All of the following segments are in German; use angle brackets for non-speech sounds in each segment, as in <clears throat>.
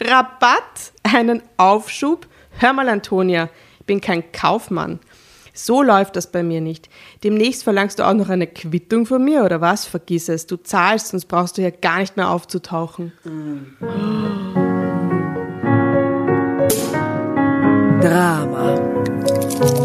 Rabatt? Einen Aufschub? Hör mal, Antonia, ich bin kein Kaufmann. So läuft das bei mir nicht. Demnächst verlangst du auch noch eine Quittung von mir oder was? Vergiss es. Du zahlst, sonst brauchst du ja gar nicht mehr aufzutauchen. Drama.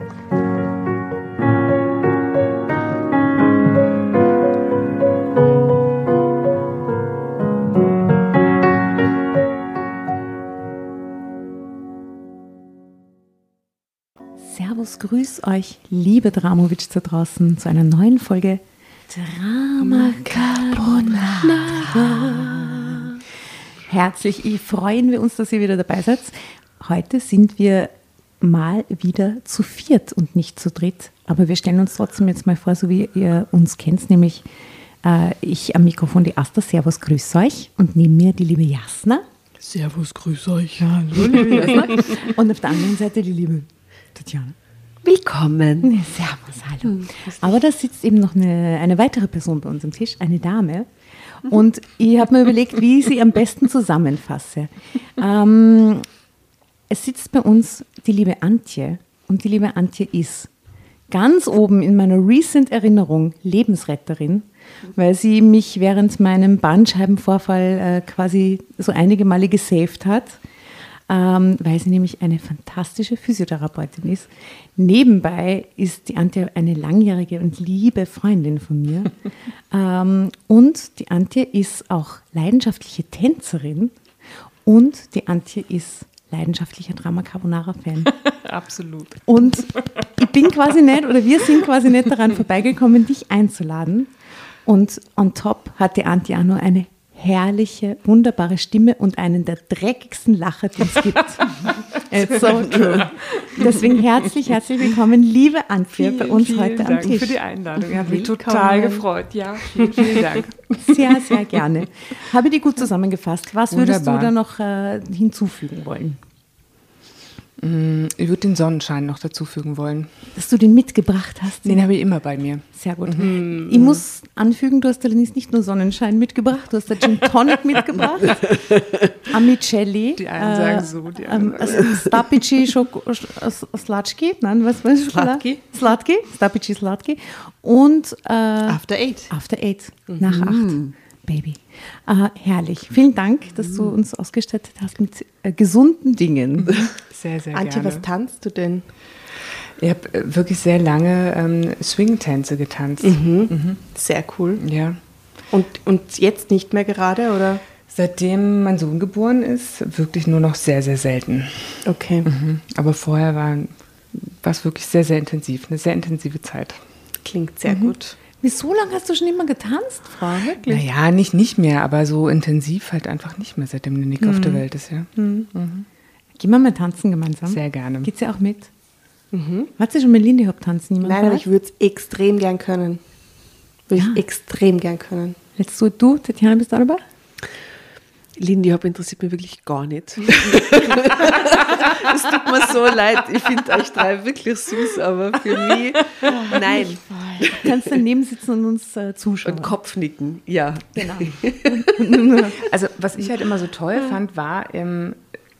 Servus, grüß euch, liebe Dramovic da draußen, zu einer neuen Folge Drama Carbonara. Herzlich freuen wir uns, dass ihr wieder dabei seid. Heute sind wir mal wieder zu viert und nicht zu dritt. Aber wir stellen uns trotzdem jetzt mal vor, so wie ihr uns kennt, nämlich äh, ich am Mikrofon die Asta. Servus, grüß euch. Und neben mir die liebe Jasna. Servus, grüß euch. Hallo, liebe Jasna. Und auf der anderen Seite die liebe Tatjana. Willkommen. Servus, hallo. Aber da sitzt eben noch eine, eine weitere Person bei uns am Tisch, eine Dame. Und ich habe mir überlegt, wie ich sie am besten zusammenfasse. Ähm, es sitzt bei uns die liebe Antje. Und die liebe Antje ist ganz oben in meiner recent Erinnerung Lebensretterin, weil sie mich während meinem Bandscheibenvorfall äh, quasi so einige Male gesaved hat ähm, weil sie nämlich eine fantastische Physiotherapeutin ist. Nebenbei ist die Antje eine langjährige und liebe Freundin von mir. <laughs> ähm, und die Antje ist auch leidenschaftliche Tänzerin und die Antje ist leidenschaftlicher Drama Carbonara-Fan. <laughs> Absolut. Und ich bin quasi nicht, oder wir sind quasi nicht daran vorbeigekommen, dich einzuladen. Und on top hat die Antje auch nur eine herrliche, wunderbare Stimme und einen der dreckigsten Lacher, die es gibt. <laughs> It's so true. Deswegen herzlich, herzlich willkommen, liebe Antje, bei uns heute Dank am Tisch. für die Einladung. Ich habe mich total gefreut. Ja, vielen, vielen Dank. <laughs> Sehr, sehr gerne. Habe die gut zusammengefasst. Was würdest Wunderbar. du da noch äh, hinzufügen wollen? Ich würde den Sonnenschein noch dazufügen wollen. Dass du den mitgebracht hast? Den habe ich immer bei mir. Sehr gut. Ich muss anfügen, du hast allerdings nicht nur Sonnenschein mitgebracht, du hast da Gin Tonic mitgebracht, <laughs> Amicelli, Die einen sagen so, die ähm, anderen. Stapici Schoko- Sch- Slatki, nein, was war das? Slatki. Slatki, Stapici Slatki und äh, After Eight. After Eight, nach acht. Baby. Äh, herrlich. Vielen Dank, dass du uns ausgestattet hast mit äh, gesunden Dingen. Sehr, sehr Antje, gerne. was tanzt du denn? Ich habe äh, wirklich sehr lange ähm, Swing-Tänze getanzt. Sehr cool. Ja. Und, und jetzt nicht mehr gerade, oder? Seitdem mein Sohn geboren ist, wirklich nur noch sehr, sehr selten. Okay. Mhm. Aber vorher war war es wirklich sehr, sehr intensiv. Eine sehr intensive Zeit. Klingt sehr gut. Wie so lange hast du schon immer getanzt, Frau? Wirklich? Naja, nicht, nicht mehr, aber so intensiv halt einfach nicht mehr, seitdem der Nick auf der Welt ist, ja. Gehen wir mal tanzen gemeinsam. Sehr gerne. Geht's ja auch mit? Hat sie schon mit Lindy Hop tanzen? Nein, aber ich würde es extrem gern können. Würde Ja. ich extrem gern können. Jetzt du, du, Tatjana, bist du auch dabei? Lindy Hop interessiert mich wirklich gar nicht. <laughs> Es tut mir so leid. Ich finde euch drei wirklich süß, aber für mich, nein. Du kannst daneben sitzen und uns äh, zuschauen. Und Kopfnicken, ja. Genau. <laughs> Also, was ich halt immer so toll fand, war, ähm,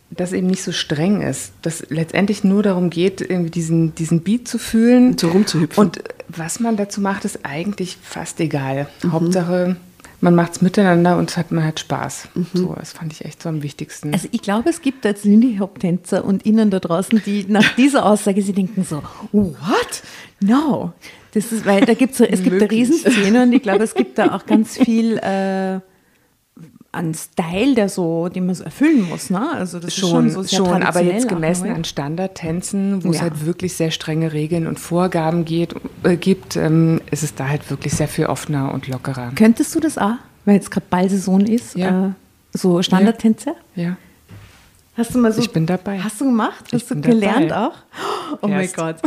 dass eben nicht so streng ist. Dass letztendlich nur darum geht, irgendwie diesen, diesen Beat zu fühlen. Und so rumzuhüpfen. Und was man dazu macht, ist eigentlich fast egal. Hauptsache, man macht es miteinander und hat, man hat Spaß. So, das fand ich echt so am wichtigsten. Also ich glaube, es gibt als Lindy Hop Tänzer und Ihnen da draußen, die nach <laughs> dieser Aussage sie denken so, what? No. Das ist, weil da gibt's so, es gibt eine Riesenszene und ich glaube, es gibt da auch ganz viel äh, an Style, der so, den man so erfüllen muss, ne? Also das ist schon schon, so sehr schon aber jetzt gemessen an Standardtänzen, wo es Ja. halt wirklich sehr strenge Regeln und Vorgaben geht, äh, gibt, ähm, ist es da halt wirklich sehr viel offener und lockerer. Könntest du das auch, weil jetzt gerade Ballsaison ist, Ja. äh, so Standardtänze? Ja. Hast du mal so? Ich bin dabei. Hast du gemacht? Ich Hast du bin gelernt dabei. auch? Oh mein Erst. Gott.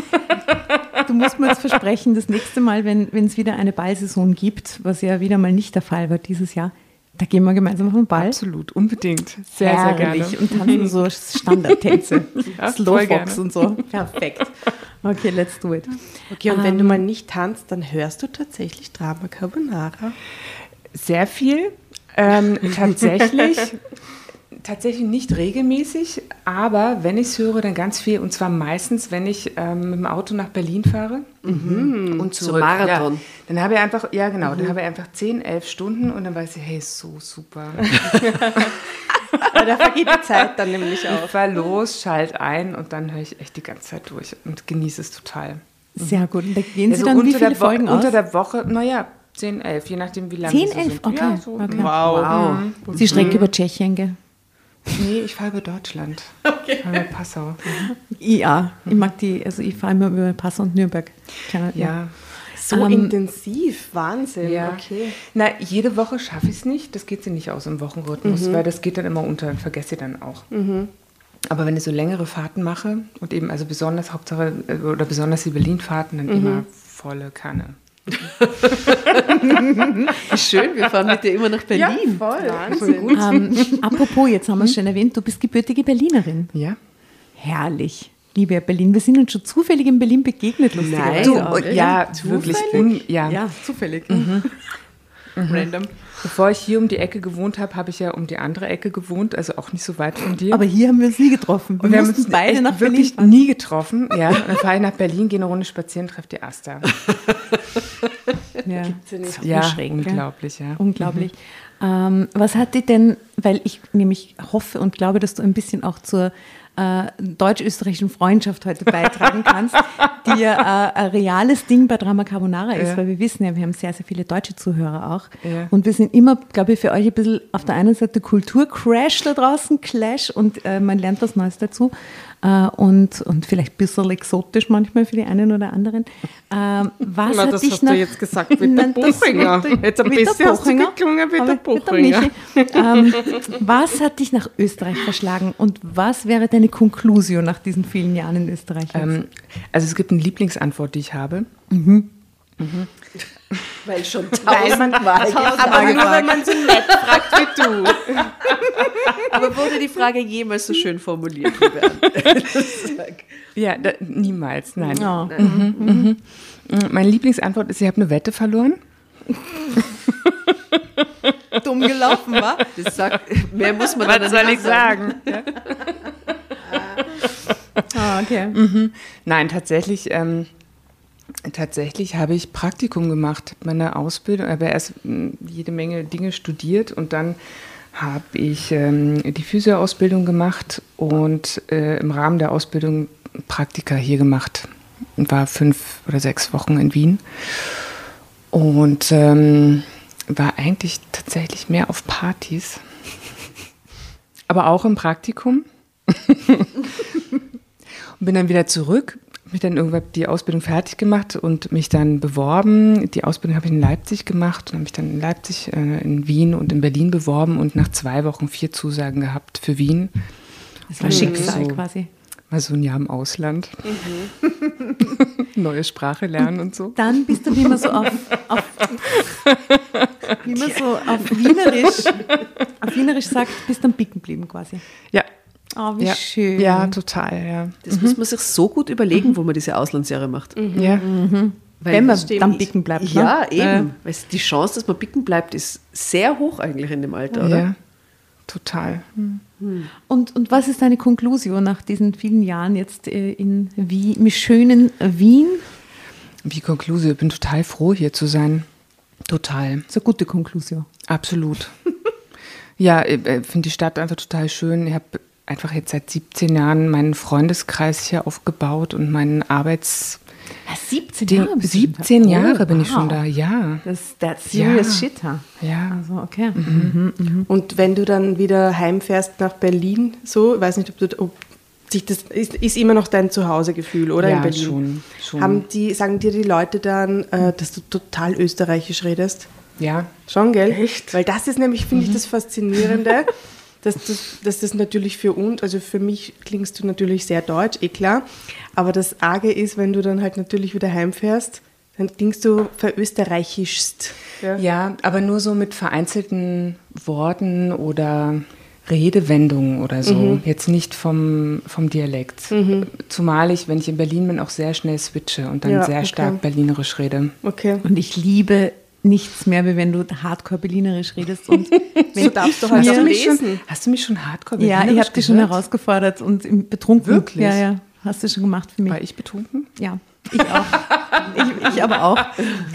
Du musst mir jetzt versprechen, das nächste Mal, wenn wenn es wieder eine Ballsaison gibt, was ja wieder mal nicht der Fall war dieses Jahr, da gehen wir gemeinsam auf den Ball. Absolut, unbedingt. Sehr, sehr gerne. Herrlich. Und tanzen so Standardtänze. <laughs> Ja, Slowfox und so. Perfekt. Okay, let's do it. Okay, und wenn du mal nicht tanzt, dann hörst du tatsächlich Drama Carbonara. Sehr viel. Ähm, tatsächlich, <laughs> tatsächlich nicht regelmäßig, aber wenn ich es höre, dann ganz viel. Und zwar meistens, wenn ich ähm, mit dem Auto nach Berlin fahre und Zum zurück. Marathon. Ja. Dann habe ich einfach, ja genau, dann habe ich einfach 10, 11 Stunden und dann weiß ich, hey, so super. <laughs> <laughs> Weil da vergeht die Zeit dann nämlich Ich auch. fahr los, schalt ein und dann höre ich echt die ganze Zeit durch und genieße es total. Sehr gut. Und da gehen Sie Also dann wie unter viele der Wo- Folgen aus? Unter der Woche, naja, 10, 11, je nachdem, wie lange 10, sie so 11? sind. Okay. Ja, so. okay. Wow. Sie streckt über Tschechien, gell? Nee, ich fahre über Deutschland. <laughs> Okay. Ich fahre über Passau. Ja, ich mag die, also ich fahre immer über Passau und Nürnberg. Keine- Ja. So Ähm, intensiv, Wahnsinn. Ja. Okay. Na, jede Woche schaffe ich es nicht. Das geht sie nicht aus im Wochenrhythmus, weil das geht dann immer unter und vergesse ich dann auch. Aber wenn ich so längere Fahrten mache und eben, also besonders Hauptsache, äh, oder besonders die Berlin-Fahrten, dann immer volle Kanne. Schön, wir fahren mit dir immer nach Berlin. voll. Wahnsinn. Ähm, apropos, jetzt haben wir es schon erwähnt, du bist gebürtige Berlinerin. Ja. Herrlich. Liebe Berlin, wir sind uns schon zufällig in Berlin begegnet, lustigerweise. Nein. Du-? Ja, wirklich. Un, ja. ja, zufällig. Random. Bevor ich hier um die Ecke gewohnt habe, habe ich ja um die andere Ecke gewohnt, also auch nicht so weit von dir. Aber hier haben wir uns nie getroffen. Wir, und wir haben mussten uns beide nach Berlin wirklich fahren. nie getroffen. Ja, und dann fahre ich nach Berlin, gehe eine Runde spazieren, treffe die Asta. <laughs> Ja. Ja, schräg, gell? unglaublich, ja. Unglaublich. Ähm, was hat dich denn, weil ich nämlich hoffe und glaube, dass du ein bisschen auch zur äh, deutsch-österreichischen Freundschaft heute <laughs> beitragen kannst, die ja äh, ein reales Ding bei Drama Carbonara ist, Ja. weil wir wissen ja, wir haben sehr, sehr viele deutsche Zuhörer auch. Ja. Und wir sind immer, glaube ich, für euch ein bisschen auf der einen Seite Kulturcrash da draußen, Clash und äh, man lernt was Neues dazu. Äh, und, und vielleicht ein bisschen exotisch manchmal für die einen oder anderen. Ähm, <laughs> was Na, hat das dich hast du noch- jetzt gesagt mit der <laughs> Buchinger. Jetzt ein bisschen hast du geklungen wie der mit der Buchinger. Michi. ähm, was hat dich nach Österreich verschlagen und was wäre deine Konklusion nach diesen vielen Jahren in Österreich? Ähm, also es gibt eine Lieblingsantwort, die ich habe. Weil schon <laughs> Weil man, tausendmal <laughs> aber nur wenn man so nett fragt wie du. <laughs> Aber wurde die Frage jemals so schön formuliert? Ja, da, niemals, nein. Ja. Mhm. Meine Lieblingsantwort ist, ich habe eine Wette verloren. <laughs> dumm gelaufen war. Das sagt, mehr muss man dann Was soll nicht ich sagen? <laughs> Ah, okay. Nein, tatsächlich ähm, Tatsächlich habe ich Praktikum gemacht, meine Ausbildung, habe erst mh, jede Menge Dinge studiert und dann habe ich ähm, die Physioausbildung gemacht und äh, im Rahmen der Ausbildung Praktika hier gemacht. Und war fünf oder sechs Wochen in Wien und ähm, war eigentlich tatsächlich mehr auf Partys, aber auch im Praktikum. <laughs> und bin dann wieder zurück, mich dann irgendwann die Ausbildung fertig gemacht und mich dann beworben. Die Ausbildung habe ich in Leipzig gemacht und habe mich dann in Leipzig, äh, in Wien und in Berlin beworben und nach zwei Wochen vier Zusagen gehabt für Wien. Das war Schicksal quasi. Mal so ein Jahr im Ausland. <laughs> Neue Sprache lernen und so. Dann bist du, wie man so auf, auf wie man so auf Wienerisch, auf Wienerisch sagt, bist dann bicken geblieben quasi. Ja. Oh, wie ja. schön. Ja, total, ja. Das muss man sich so gut überlegen, wo man diese Auslandsjahre macht. Ja, Weil Wenn man dann bicken bleibt. Ne? Ja, eben. Äh, Weil die Chance, dass man bicken bleibt, ist sehr hoch eigentlich in dem Alter, oder? Total. Und, und was ist deine Konklusion nach diesen vielen Jahren jetzt äh, in Wien, im schönen Wien? Wie Konklusion, ich bin total froh, hier zu sein. Total. Das ist eine gute Konklusion. Absolut. <laughs> ja, ich äh, finde die Stadt einfach total schön. Ich habe einfach jetzt seit 17 Jahren meinen Freundeskreis hier aufgebaut und meinen Arbeits... Ja, 17 Den- Jahre. bist du schon da. 17 Oh, Jahre bin ich wow. schon da, ja. Das that's serious Ja. shit, ha? Ja. Also, okay. Und wenn du dann wieder heimfährst nach Berlin, so, ich weiß nicht, ob du, ob sich das ist, ist immer noch dein Zuhausegefühl, oder Ja, in Berlin? schon, schon. Haben die, sagen dir die Leute dann, äh, dass du total österreichisch redest? Ja, Schon, gell? Echt? Weil das ist nämlich, finde ich, das Faszinierende, <laughs> dass das, dass das natürlich für uns, also für mich klingst du natürlich sehr deutsch, eh klar, aber das Arge ist, wenn du dann halt natürlich wieder heimfährst, dann klingst du verösterreichischst. Ja. Ja, aber nur so mit vereinzelten Worten oder Redewendungen oder so. Jetzt nicht vom, vom Dialekt. Zumal ich, wenn ich in Berlin bin, auch sehr schnell switche und dann Ja, sehr okay. stark berlinerisch rede. Okay. Und ich liebe nichts mehr, wie wenn du hardcore berlinerisch redest. Und <laughs> wenn So darfst du halt Hast du mich schon, lesen. hast du mich schon hardcore Ja, ich habe dich schon herausgefordert und betrunken. Wirklich? Ja, ja. Hast du schon gemacht für mich. War ich betrunken? Ja, ich auch. ich, ich aber auch.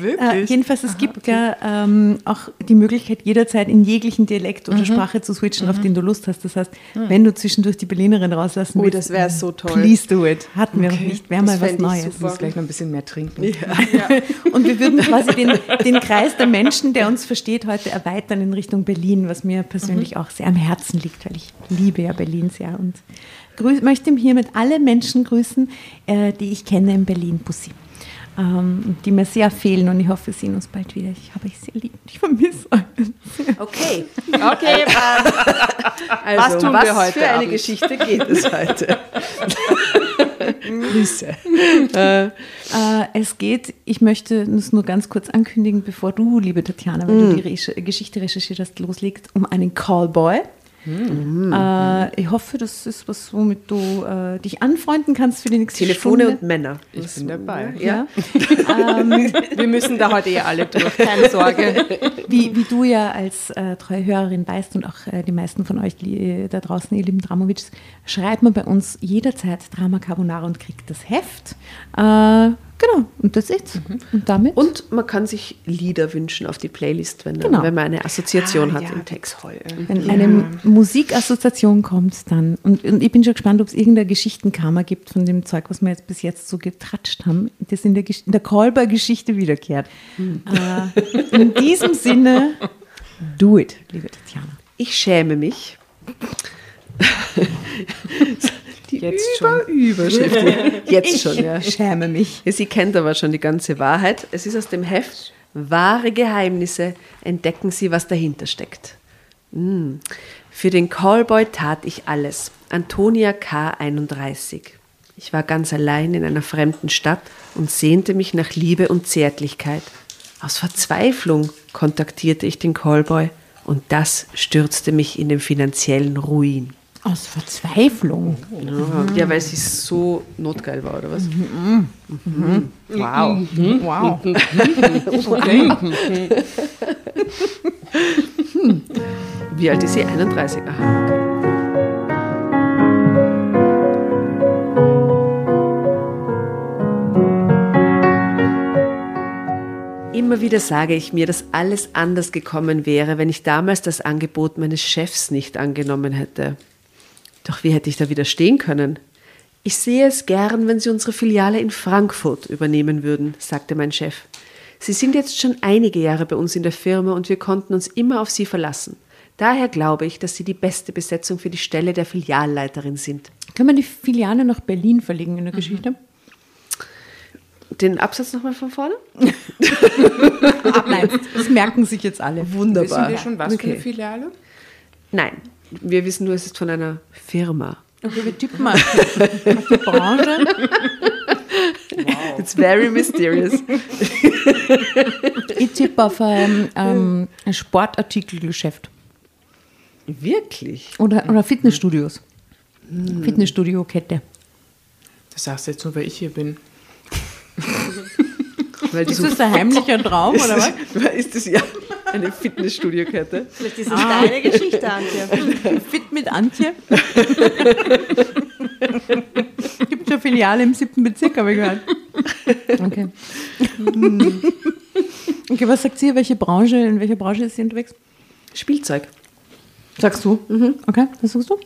Äh, jedenfalls, es gibt ja ähm, auch die Möglichkeit, jederzeit in jeglichen Dialekt Mhm. oder Sprache zu switchen, auf den du Lust hast. Das heißt, wenn du zwischendurch die Berlinerin rauslassen Oh, willst, das wäre so toll. please do it. Hatten wir noch nicht. Wäre mal was Neues. Ich muss gleich noch ein bisschen mehr trinken. <laughs> Und wir würden quasi den, den Kreis der Menschen, der uns versteht, heute erweitern in Richtung Berlin, was mir persönlich auch sehr am Herzen liegt, weil ich liebe ja Berlin sehr und grüß, möchte hiermit alle Menschen grüßen, äh, die ich kenne in Berlin, Bussi. Ähm, und die mir sehr fehlen und ich hoffe, wir sehen uns bald wieder. Ich habe euch sehr lieb. Ich vermisse euch. Okay. Okay, <laughs> Also, Was tun wir heute für eine Abend? Geschichte geht es heute? <laughs> Grüße. Äh, es geht, ich möchte es nur ganz kurz ankündigen, bevor du, liebe Tatjana, wenn du die Reche- Geschichte recherchiert hast, loslegst, um einen Callboy. Äh, ich hoffe, das ist was, womit du äh, dich anfreunden kannst für die nächste Telefone Stunde. und Männer. Ich bin dabei. ja. <laughs> wir müssen da heute eh alle durch, keine Sorge. <laughs> wie, wie du ja als äh, treue Hörerin weißt und auch äh, die meisten von euch die, da draußen, ihr lieben Dramovics, schreibt man bei uns jederzeit Drama Carbonara und kriegt das Heft. Genau, und das ist Und damit? Und man kann sich Lieder wünschen auf die Playlist, wenn, Genau. wenn man eine Assoziation Ah, hat ja, im Text. Toll. Wenn eine Musikassoziation kommt, dann, und, und ich bin schon gespannt, ob es irgendeine Geschichtenkammer gibt von dem Zeug, was wir jetzt bis jetzt so getratscht haben, das in der, Gesch- in der Callboy-Geschichte wiederkehrt. Äh, in diesem Sinne, do it, liebe Tatjana. Ich schäme mich. <laughs> Die Jetzt schon. Überschrift. <laughs> Jetzt schon, ja. Ich schäme mich. Sie kennt aber schon die ganze Wahrheit. Es ist aus dem Heft Wahre Geheimnisse. Entdecken Sie, was dahinter steckt. Hm. Für den Callboy tat ich alles. Antonia K. 31. Ich war ganz allein in einer fremden Stadt und sehnte mich nach Liebe und Zärtlichkeit. Aus Verzweiflung kontaktierte ich den Callboy und das stürzte mich in den finanziellen Ruin. Aus Verzweiflung. Ja, ja weil sie so notgeil war, oder was? Wow. Wow. Wie alt ist sie? 31. Aha. okay. wieder sage ich mir, dass alles anders gekommen wäre, wenn ich damals das Angebot meines Chefs nicht angenommen hätte. Doch wie hätte ich da widerstehen können? Ich sehe es gern, wenn Sie unsere Filiale in Frankfurt übernehmen würden, sagte mein Chef. Sie sind jetzt schon einige Jahre bei uns in der Firma und wir konnten uns immer auf Sie verlassen. Daher glaube ich, dass Sie die beste Besetzung für die Stelle der Filialleiterin sind. Können wir die Filiale nach Berlin verlegen in der Geschichte? Den Absatz nochmal von vorne? <laughs> Nein, das merken sich jetzt alle. Wunderbar. Wissen wir schon, was für Okay. eine Filiale? Nein, wir wissen nur, es ist von einer Firma. Okay, wir tippen mal auf die Branche. It's very mysterious. Ich tippe auf ein, ähm, ein Sportartikelgeschäft Wirklich? oder, oder Fitnessstudios. Fitnessstudio-Kette. Das sagst du jetzt nur, weil ich hier bin. Ist das ein heimlicher Traum oder was? <laughs> Ist das ja eine Fitnessstudio-Kette? Vielleicht ist das deine Geschichte, Antje. Fit mit Antje. Gibt schon Filiale im siebten Bezirk, habe ich gehört. Okay. Okay, was sagt sie? Welche Branche, in welcher Branche ist sie unterwegs? Spielzeug. Sagst du? Okay, was sagst du?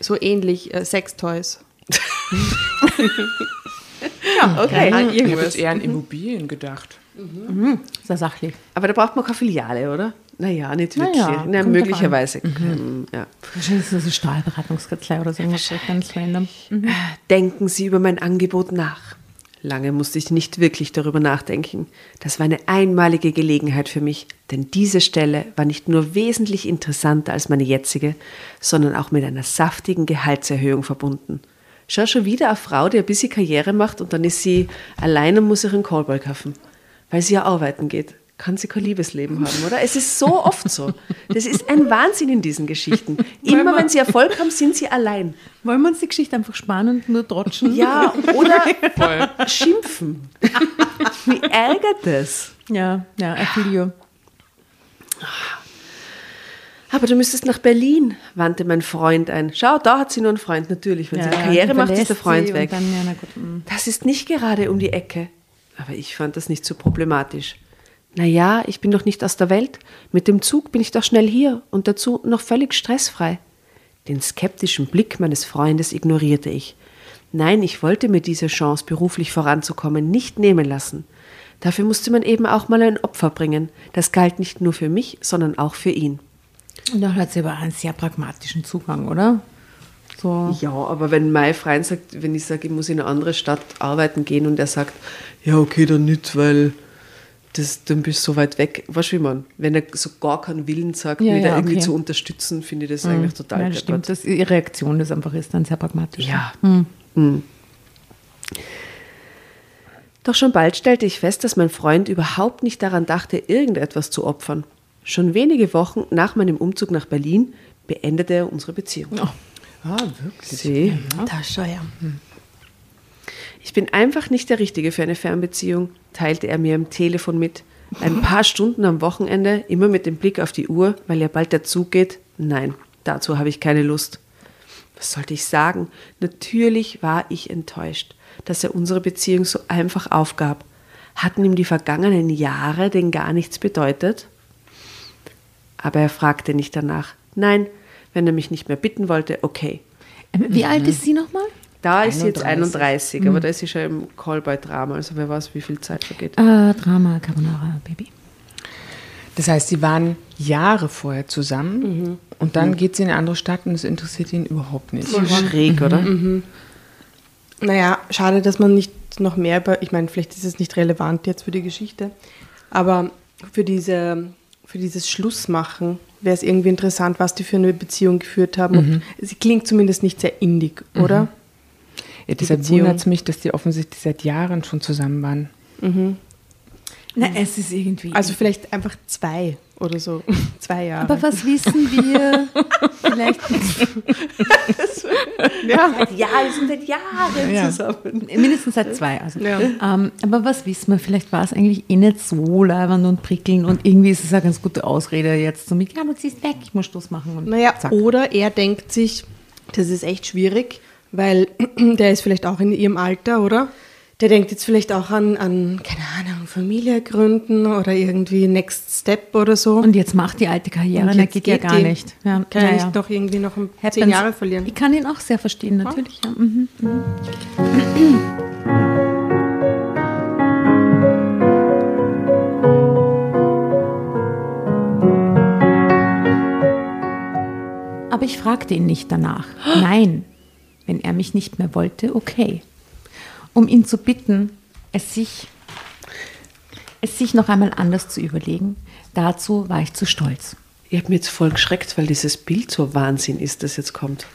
So ähnlich, äh, Sextoys. Okay. An Ich habe irgendwas. jetzt eher an Immobilien gedacht. Sehr sachlich. Aber da braucht man keine Filiale, oder? Naja, nicht wirklich. ja, Na, möglicherweise. Ähm, Ja. Wahrscheinlich ist das eine Stahlberatungskanzlei oder so ganz random. Denken Sie über mein Angebot nach. Lange musste ich nicht wirklich darüber nachdenken. Das war eine einmalige Gelegenheit für mich, denn diese Stelle war nicht nur wesentlich interessanter als meine jetzige, sondern auch mit einer saftigen Gehaltserhöhung verbunden. Schau schon wieder eine Frau, die ein bisschen Karriere macht und dann ist sie allein und muss ihren Callboy kaufen, weil sie ja arbeiten geht. Kann sie kein Liebesleben haben, oder? Es ist so oft so. Das ist ein Wahnsinn in diesen Geschichten. Immer wenn sie Erfolg haben, sind sie allein. Wollen wir uns die Geschichte einfach sparen und nur trotschen? Ja, oder <laughs> schimpfen. Wie ärgert das? Ja, ja, ein Video. Aber du müsstest nach Berlin, wandte mein Freund ein. Schau, da hat sie nur einen Freund, natürlich. Wenn Ja, sie eine Karriere macht, ist der Freund weg. Dann, ja, mm. Das ist nicht gerade um die Ecke. Aber ich fand das nicht so problematisch. Naja, ich bin doch nicht aus der Welt. Mit dem Zug bin ich doch schnell hier und dazu noch völlig stressfrei. Den skeptischen Blick meines Freundes ignorierte ich. Nein, ich wollte mir diese Chance, beruflich voranzukommen, nicht nehmen lassen. Dafür musste man eben auch mal ein Opfer bringen. Das galt nicht nur für mich, sondern auch für ihn. Und da hat sie aber einen sehr pragmatischen Zugang, oder? So. Ja, aber wenn mein Freund sagt, wenn ich sage, ich muss in eine andere Stadt arbeiten gehen und er sagt, ja, okay, dann nicht, weil das, dann bist du so weit weg. Weißt du, wie man, wenn er so gar keinen Willen sagt, Ja, mich da ja, irgendwie okay. zu unterstützen, finde ich das eigentlich total ja, das stimmt. Das, ihre Reaktion ist einfach ist dann sehr pragmatisch. Ja. Hm. Doch schon bald stellte ich fest, dass mein Freund überhaupt nicht daran dachte, irgendetwas zu opfern. Schon wenige Wochen nach meinem Umzug nach Berlin beendete er unsere Beziehung. Ah, wirklich? Sie? Das schon, ja. Ich bin einfach nicht der Richtige für eine Fernbeziehung, teilte er mir am Telefon mit. Ein paar Stunden am Wochenende, immer mit dem Blick auf die Uhr, weil ja bald der Zug geht. Nein, dazu habe ich keine Lust. Was sollte ich sagen? Natürlich war ich enttäuscht, dass er unsere Beziehung so einfach aufgab. Hatten ihm die vergangenen Jahre denn gar nichts bedeutet? Aber er fragte nicht danach. Nein, wenn er mich nicht mehr bitten wollte, okay. Ähm, Wie alt ist sie nochmal? Da ist sie jetzt 31. 31, aber da ist sie schon im Callboy-Drama, also wer weiß, wie viel Zeit vergeht. Äh, Drama Carbonara Baby. Das heißt, sie waren Jahre vorher zusammen und dann geht sie in eine andere Stadt und es interessiert ihn überhaupt nicht. Schräg, oder? Naja, schade, dass man nicht noch mehr über, ich meine, vielleicht ist es nicht relevant jetzt für die Geschichte, aber für, diese, für dieses Schlussmachen wäre es irgendwie interessant, was die für eine Beziehung geführt haben. Und sie klingt zumindest nicht sehr indig, oder? Ja, deshalb wundert es mich, dass die offensichtlich seit Jahren schon zusammen waren. Na, es ist irgendwie. Also vielleicht einfach zwei oder so. <laughs> zwei Jahre. aber was wissen wir? <laughs> Vielleicht Ja, ja, die sind seit Jahren Ja. zusammen. mindestens seit zwei. Also. Ja. Ähm, aber was wissen wir? Vielleicht war es eigentlich eh nicht so leibend und prickelnd und irgendwie ist es eine ganz gute Ausrede jetzt so mit, ja, du ziehst weg, ich muss Schluss machen. Und Naja, zack. oder er denkt sich, das ist echt schwierig, weil <clears throat> der ist vielleicht auch in ihrem Alter, oder? Der denkt jetzt vielleicht auch an, an keine Ahnung, Familie gründen oder irgendwie Next Step oder so. Und jetzt macht die alte Karriere, Und jetzt geht ja geht gar die. nicht. Ja, Kann ja, ja, ja. noch irgendwie noch um Happens. zehn Jahre verlieren. Ich kann ihn auch sehr verstehen, natürlich. Ja. Mhm. Aber ich fragte ihn nicht danach. <gasps> Nein, wenn er mich nicht mehr wollte, okay. Um ihn zu bitten, es sich, es sich noch einmal anders zu überlegen, dazu war ich zu stolz. Ich habe mich jetzt voll geschreckt, weil dieses Bild so Wahnsinn ist, das jetzt kommt.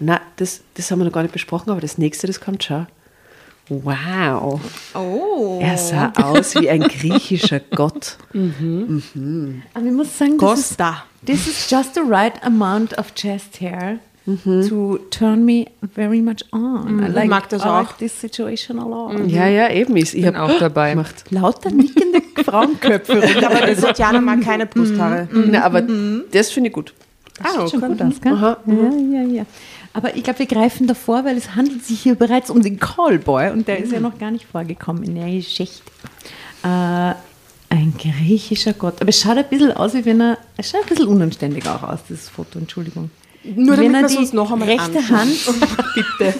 Na, das, das haben wir noch gar nicht besprochen, aber das nächste, das kommt schon. Wow. Oh. Er sah aus wie ein griechischer <laughs> Gott. Aber ich muss sagen, das ist, Costa. this is just the right amount of chest hair to turn me very much on. I like, mag das I like auch. this situation a lot. Ja, ja, eben. Ich, ich Bin habe auch dabei. gemacht. Lauter nickende <laughs> Frauenköpfe. Aber die Tatjana mag keine Brusthaare. Na, aber das finde ich gut. Das Ah, sieht schon gut aus, gell? Aha, Ja, ja, ja. Aber ich glaube, wir greifen davor, weil es handelt sich hier bereits um den Callboy und der ist ja noch gar nicht vorgekommen in der Geschichte. Äh, ein griechischer Gott. Aber es schaut ein bisschen aus, wie wenn er. Es schaut ein bisschen unanständig auch aus, dieses Foto, Entschuldigung. Nur wenn damit er wir es die uns noch einmal rechte anschauen. Hand <laughs> Bitte.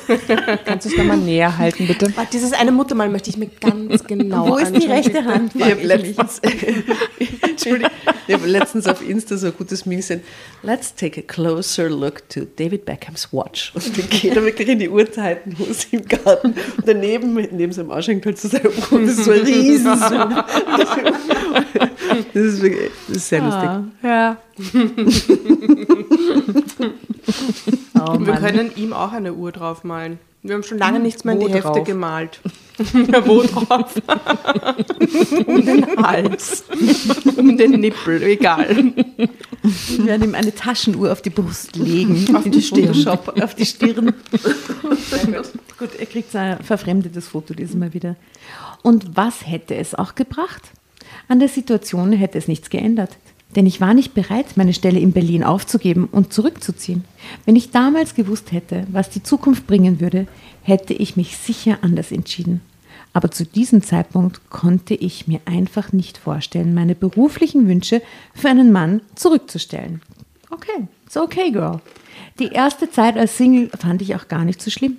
Kannst du es nochmal näher halten, bitte? Warte, dieses eine Muttermal möchte ich mir ganz genau Wo ist die rechte Hand? Ich habe letztens, <laughs> ich habe letztens auf Insta so ein gutes Meme gesehen. Let's take a closer look to David Beckhams watch. Und dann geht er wirklich in die Uhrzeitenhose im Garten. Und daneben, neben seinem Arsch hängt halt so sein Uhr. Das ist so ein riesen <laughs> Das ist wirklich, das ist sehr lustig. Ja. <laughs> oh, Wir können ihm auch eine Uhr draufmalen. Wir haben schon lange nichts mehr in Wo die Hefte drauf? gemalt. <laughs> ja, wo drauf? <laughs> um den Hals. um den Nippel, egal. Wir werden ihm eine Taschenuhr auf die Brust legen. Auf die Stirn. Photoshop, auf die Stirn. Gut, er kriegt ein verfremdetes Foto dieses Mal wieder. Und was hätte es auch gebracht? An der Situation hätte es nichts geändert. Denn ich war nicht bereit, meine Stelle in Berlin aufzugeben und zurückzuziehen. Wenn ich damals gewusst hätte, was die Zukunft bringen würde, hätte ich mich sicher anders entschieden. Aber zu diesem Zeitpunkt konnte ich mir einfach nicht vorstellen, meine beruflichen Wünsche für einen Mann zurückzustellen. Okay, so okay, Girl. Die erste Zeit als Single fand ich auch gar nicht so schlimm.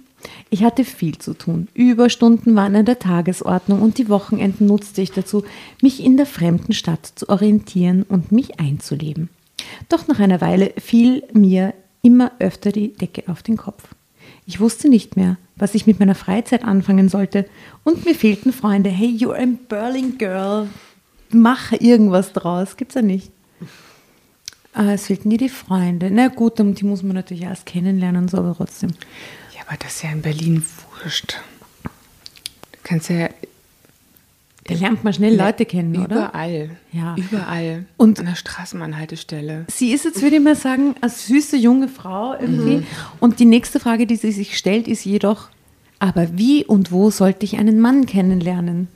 Ich hatte viel zu tun. Überstunden waren an der Tagesordnung und die Wochenenden nutzte ich dazu, mich in der fremden Stadt zu orientieren und mich einzuleben. Doch nach einer Weile fiel mir immer öfter die Decke auf den Kopf. Ich wusste nicht mehr, was ich mit meiner Freizeit anfangen sollte und mir fehlten Freunde. Hey, you're a Berlin Girl, mach irgendwas draus. Gibt's ja nicht. Ah, es fehlten dir die Freunde. Na gut, die muss man natürlich erst kennenlernen, so aber trotzdem. Aber das ist ja in Berlin wurscht. Du kannst ja Da lernt man schnell Leute kennen, oder? überall. Ja. Überall. Und- an der Straßenbahnhaltestelle. Sie ist jetzt, würde ich mal sagen, eine süße junge Frau irgendwie. Und die nächste Frage, die sie sich stellt, ist jedoch, aber wie und wo sollte ich einen Mann kennenlernen?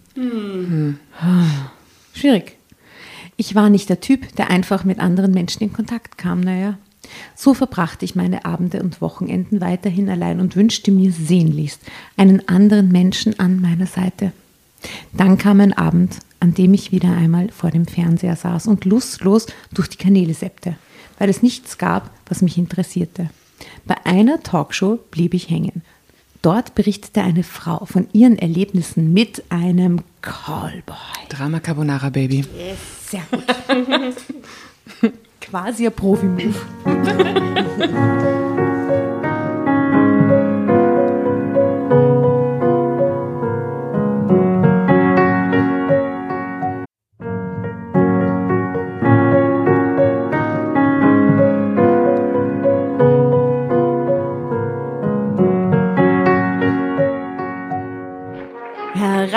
Ah, Schwierig. Ich war nicht der Typ, der einfach mit anderen Menschen in Kontakt kam, naja. So verbrachte ich meine Abende und Wochenenden weiterhin allein und wünschte mir sehnlichst einen anderen Menschen an meiner Seite. Dann kam ein Abend, an dem ich wieder einmal vor dem Fernseher saß und lustlos durch die Kanäle seppte, weil es nichts gab, was mich interessierte. Bei einer Talkshow blieb ich hängen. Dort berichtete eine Frau von ihren Erlebnissen mit einem Callboy. Drama Carbonara Baby. Sehr gut. <laughs> Quasi ein Profi-Move. <laughs>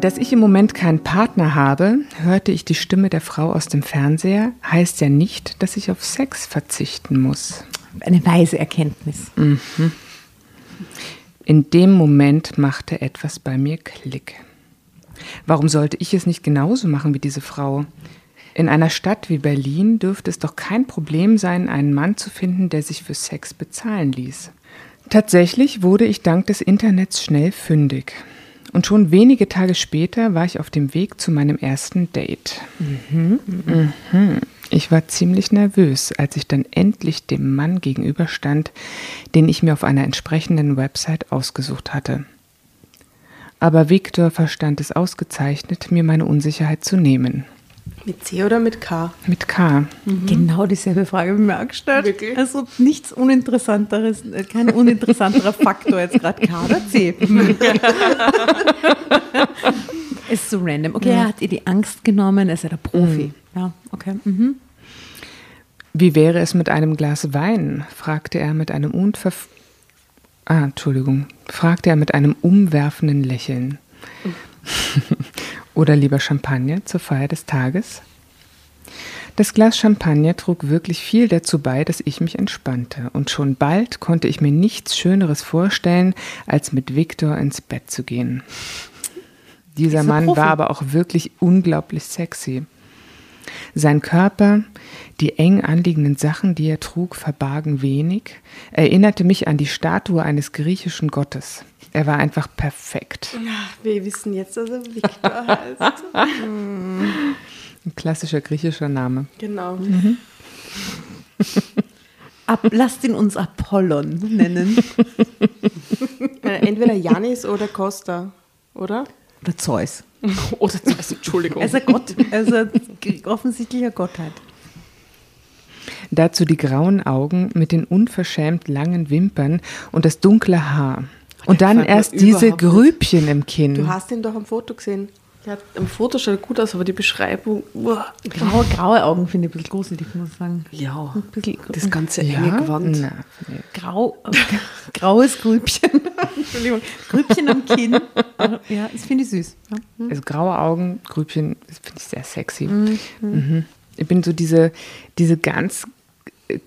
Dass ich im Moment keinen Partner habe, hörte ich die Stimme der Frau aus dem Fernseher, heißt ja nicht, dass ich auf Sex verzichten muss. Eine weise Erkenntnis. In dem Moment machte etwas bei mir Klick. Warum sollte ich es nicht genauso machen wie diese Frau? In einer Stadt wie Berlin dürfte es doch kein Problem sein, einen Mann zu finden, der sich für Sex bezahlen ließ. Tatsächlich wurde ich dank des Internets schnell fündig. Und schon wenige Tage später war ich auf dem Weg zu meinem ersten Date. Mhm. Ich war ziemlich nervös, als ich dann endlich dem Mann gegenüberstand, den ich mir auf einer entsprechenden Website ausgesucht hatte. Aber Victor verstand es ausgezeichnet, mir meine Unsicherheit zu nehmen. Mit C oder mit K? Mit K. Genau dieselbe Frage ich mir auch gestellt. Wirklich? Also nichts Uninteressanteres, äh, kein uninteressanterer <laughs> Faktor jetzt gerade K oder C. <laughs> ist so random. Okay, er hat ihr die Angst genommen, er ist ja der Profi. Ja, okay. Mhm. Wie wäre es mit einem Glas Wein? fragte er mit einem unverf ah, Entschuldigung, fragte er mit einem umwerfenden Lächeln. <laughs> Oder lieber Champagner zur Feier des Tages? Das Glas Champagner trug wirklich viel dazu bei, dass ich mich entspannte, und schon bald konnte ich mir nichts Schöneres vorstellen, als mit Viktor ins Bett zu gehen. Dieser Mann Profi. war aber auch wirklich unglaublich sexy. Sein Körper, die eng anliegenden Sachen, die er trug, verbargen wenig, erinnerte mich an die Statue eines griechischen Gottes. Er war einfach perfekt. Wir wissen jetzt, dass er Viktor heißt. <laughs> Ein klassischer griechischer Name. Genau. <laughs> Ab, lasst ihn uns Apollon nennen. Äh, Entweder Janis oder Costa, oder? Oder Zeus. <laughs> Oder Zeus, Entschuldigung. Er ist ein Gott, er ist ein offensichtlicher Gottheit. Dazu die grauen Augen mit den unverschämt langen Wimpern und das dunkle Haar. Und dann erst diese überhaupt nicht. Grübchen im Kinn. Du hast ihn doch am Foto gesehen. Ja, am Foto schaut gut aus, aber die Beschreibung, uah. Graue, graue Augen finde ich ein bisschen gruselig, muss ich sagen. ja, Ein bisschen das ganze ja? enge Gewand. Na, nee. grau, <laughs> graues Grübchen. Entschuldigung. Grübchen am Kinn. Ja, das finde ich süß. Ja. Also graue Augen, Grübchen, das finde ich sehr sexy. Mhm. Ich bin so diese, diese ganz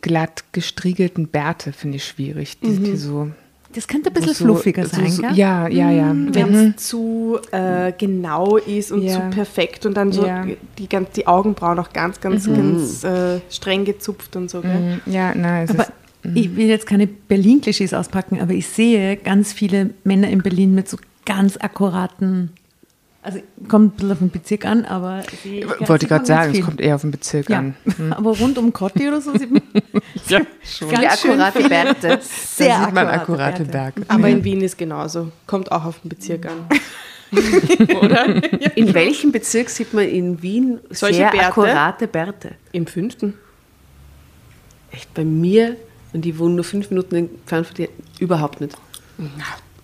glatt gestriegelten Bärte finde ich schwierig. Die, die so, Das könnte ein bisschen so, fluffiger so, sein, so, gell? Ja, ja, ja. Wenn es zu äh, genau ist und Ja. zu perfekt und dann so Ja. die, ganz, die Augenbrauen auch ganz, ganz, ganz äh, streng gezupft und so. Gell? Mhm. Ja, nein, es Aber ist, ich will jetzt keine Berlin-Klischees auspacken, aber ich sehe ganz viele Männer in Berlin mit so ganz akkuraten, also kommt ein bisschen auf den Bezirk an, aber ich ganz- wollte ich gerade ganz sagen, es kommt eher auf den Bezirk ja. an. <laughs> Aber rund um Kotti oder so sieht man <laughs> Ja, ganz Viele schön akkurate. <laughs> Da Sehr sieht man akkurate. Berge. Aber in Wien ist genauso. Kommt auch auf den Bezirk an. In welchem Bezirk sieht man in Wien Solche sehr Bärte? akkurate Bärte? Im fünften. Echt, bei mir, und die wohnen nur fünf Minuten entfernt von dir, überhaupt nicht.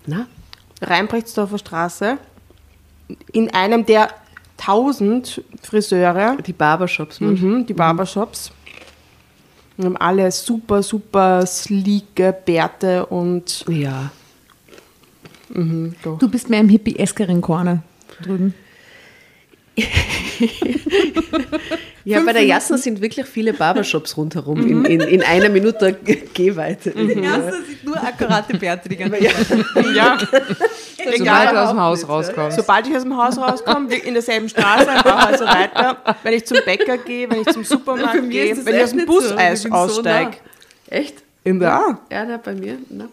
Na? Rheinbrechtsdorfer Straße. In einem der tausend Friseure, Die Barbershops. man. mhm, die Barbershops. Wir haben alle super, super sleeke Bärte und Ja. mhm. Du bist mehr im hippie-eskeren Corner drüben. <laughs> Ja, bei der Jasna sind wirklich viele Barbershops rundherum in, in, in einer Minute Gehweite. Ja, das sind nur akkurate Bärte die ganze Zeit. Ja, Sobald egal. du aus dem Haus rauskommst. Sobald ich aus dem Haus rauskomme, in derselben Straße, ein paar Häuser weiter, wenn ich zum Bäcker gehe, wenn ich zum Supermarkt gehe, wenn ich aus dem nicht so. Bin so aussteige. Echt? Ja, Ja, na, bei mir. Na.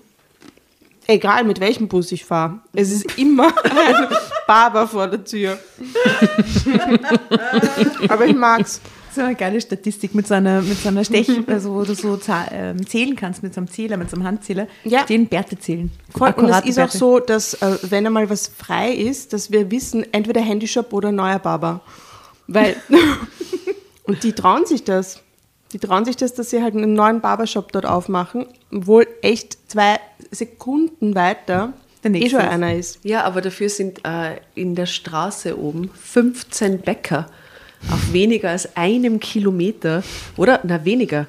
egal mit welchem Bus ich fahre. Es ist immer <laughs> ein Barber vor der Tür. <laughs> Aber ich mag's. So eine geile Statistik mit so einer, mit so einer Stech, <laughs> also wo du so ähm, zählen kannst mit so einem Zähler, mit so einem Handzähler. Ja. Stehen Bärte zählen. Voll. Und es ist auch Bärte. so, dass äh, wenn einmal was frei ist, dass wir wissen, entweder Handyshop oder neuer Barber. Weil, <laughs> und die trauen sich das. Die trauen sich das, dass sie halt einen neuen Barbershop dort aufmachen, obwohl echt zwei Sekunden weiter Der eh nächste schon ist. einer ist. Ja, aber dafür sind äh, in der Straße oben 15 Bäcker auf weniger als einem Kilometer. Oder? Na, weniger.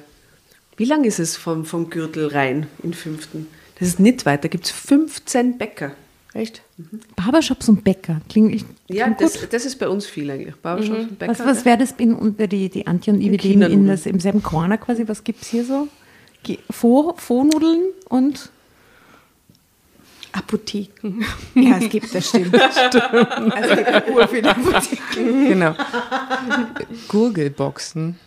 Wie lang ist es vom, vom Gürtel rein in fünften? Das ist nicht weit, da gibt es 15 Bäcker. Echt? Barbershops und Bäcker. Klingt, ich, Ja, klingt das, gut. das ist bei uns viel eigentlich. Barbershops und Bäcker. Was, was wäre das in, unter die, die Antje und leben in das, im selben Corner quasi. Was gibt es hier so? Faux-Nudeln und. Apotheken. <laughs> Ja, es gibt, das stimmt. <laughs> Es gibt ur viele Apotheken. Genau. <laughs> Gurgelboxen.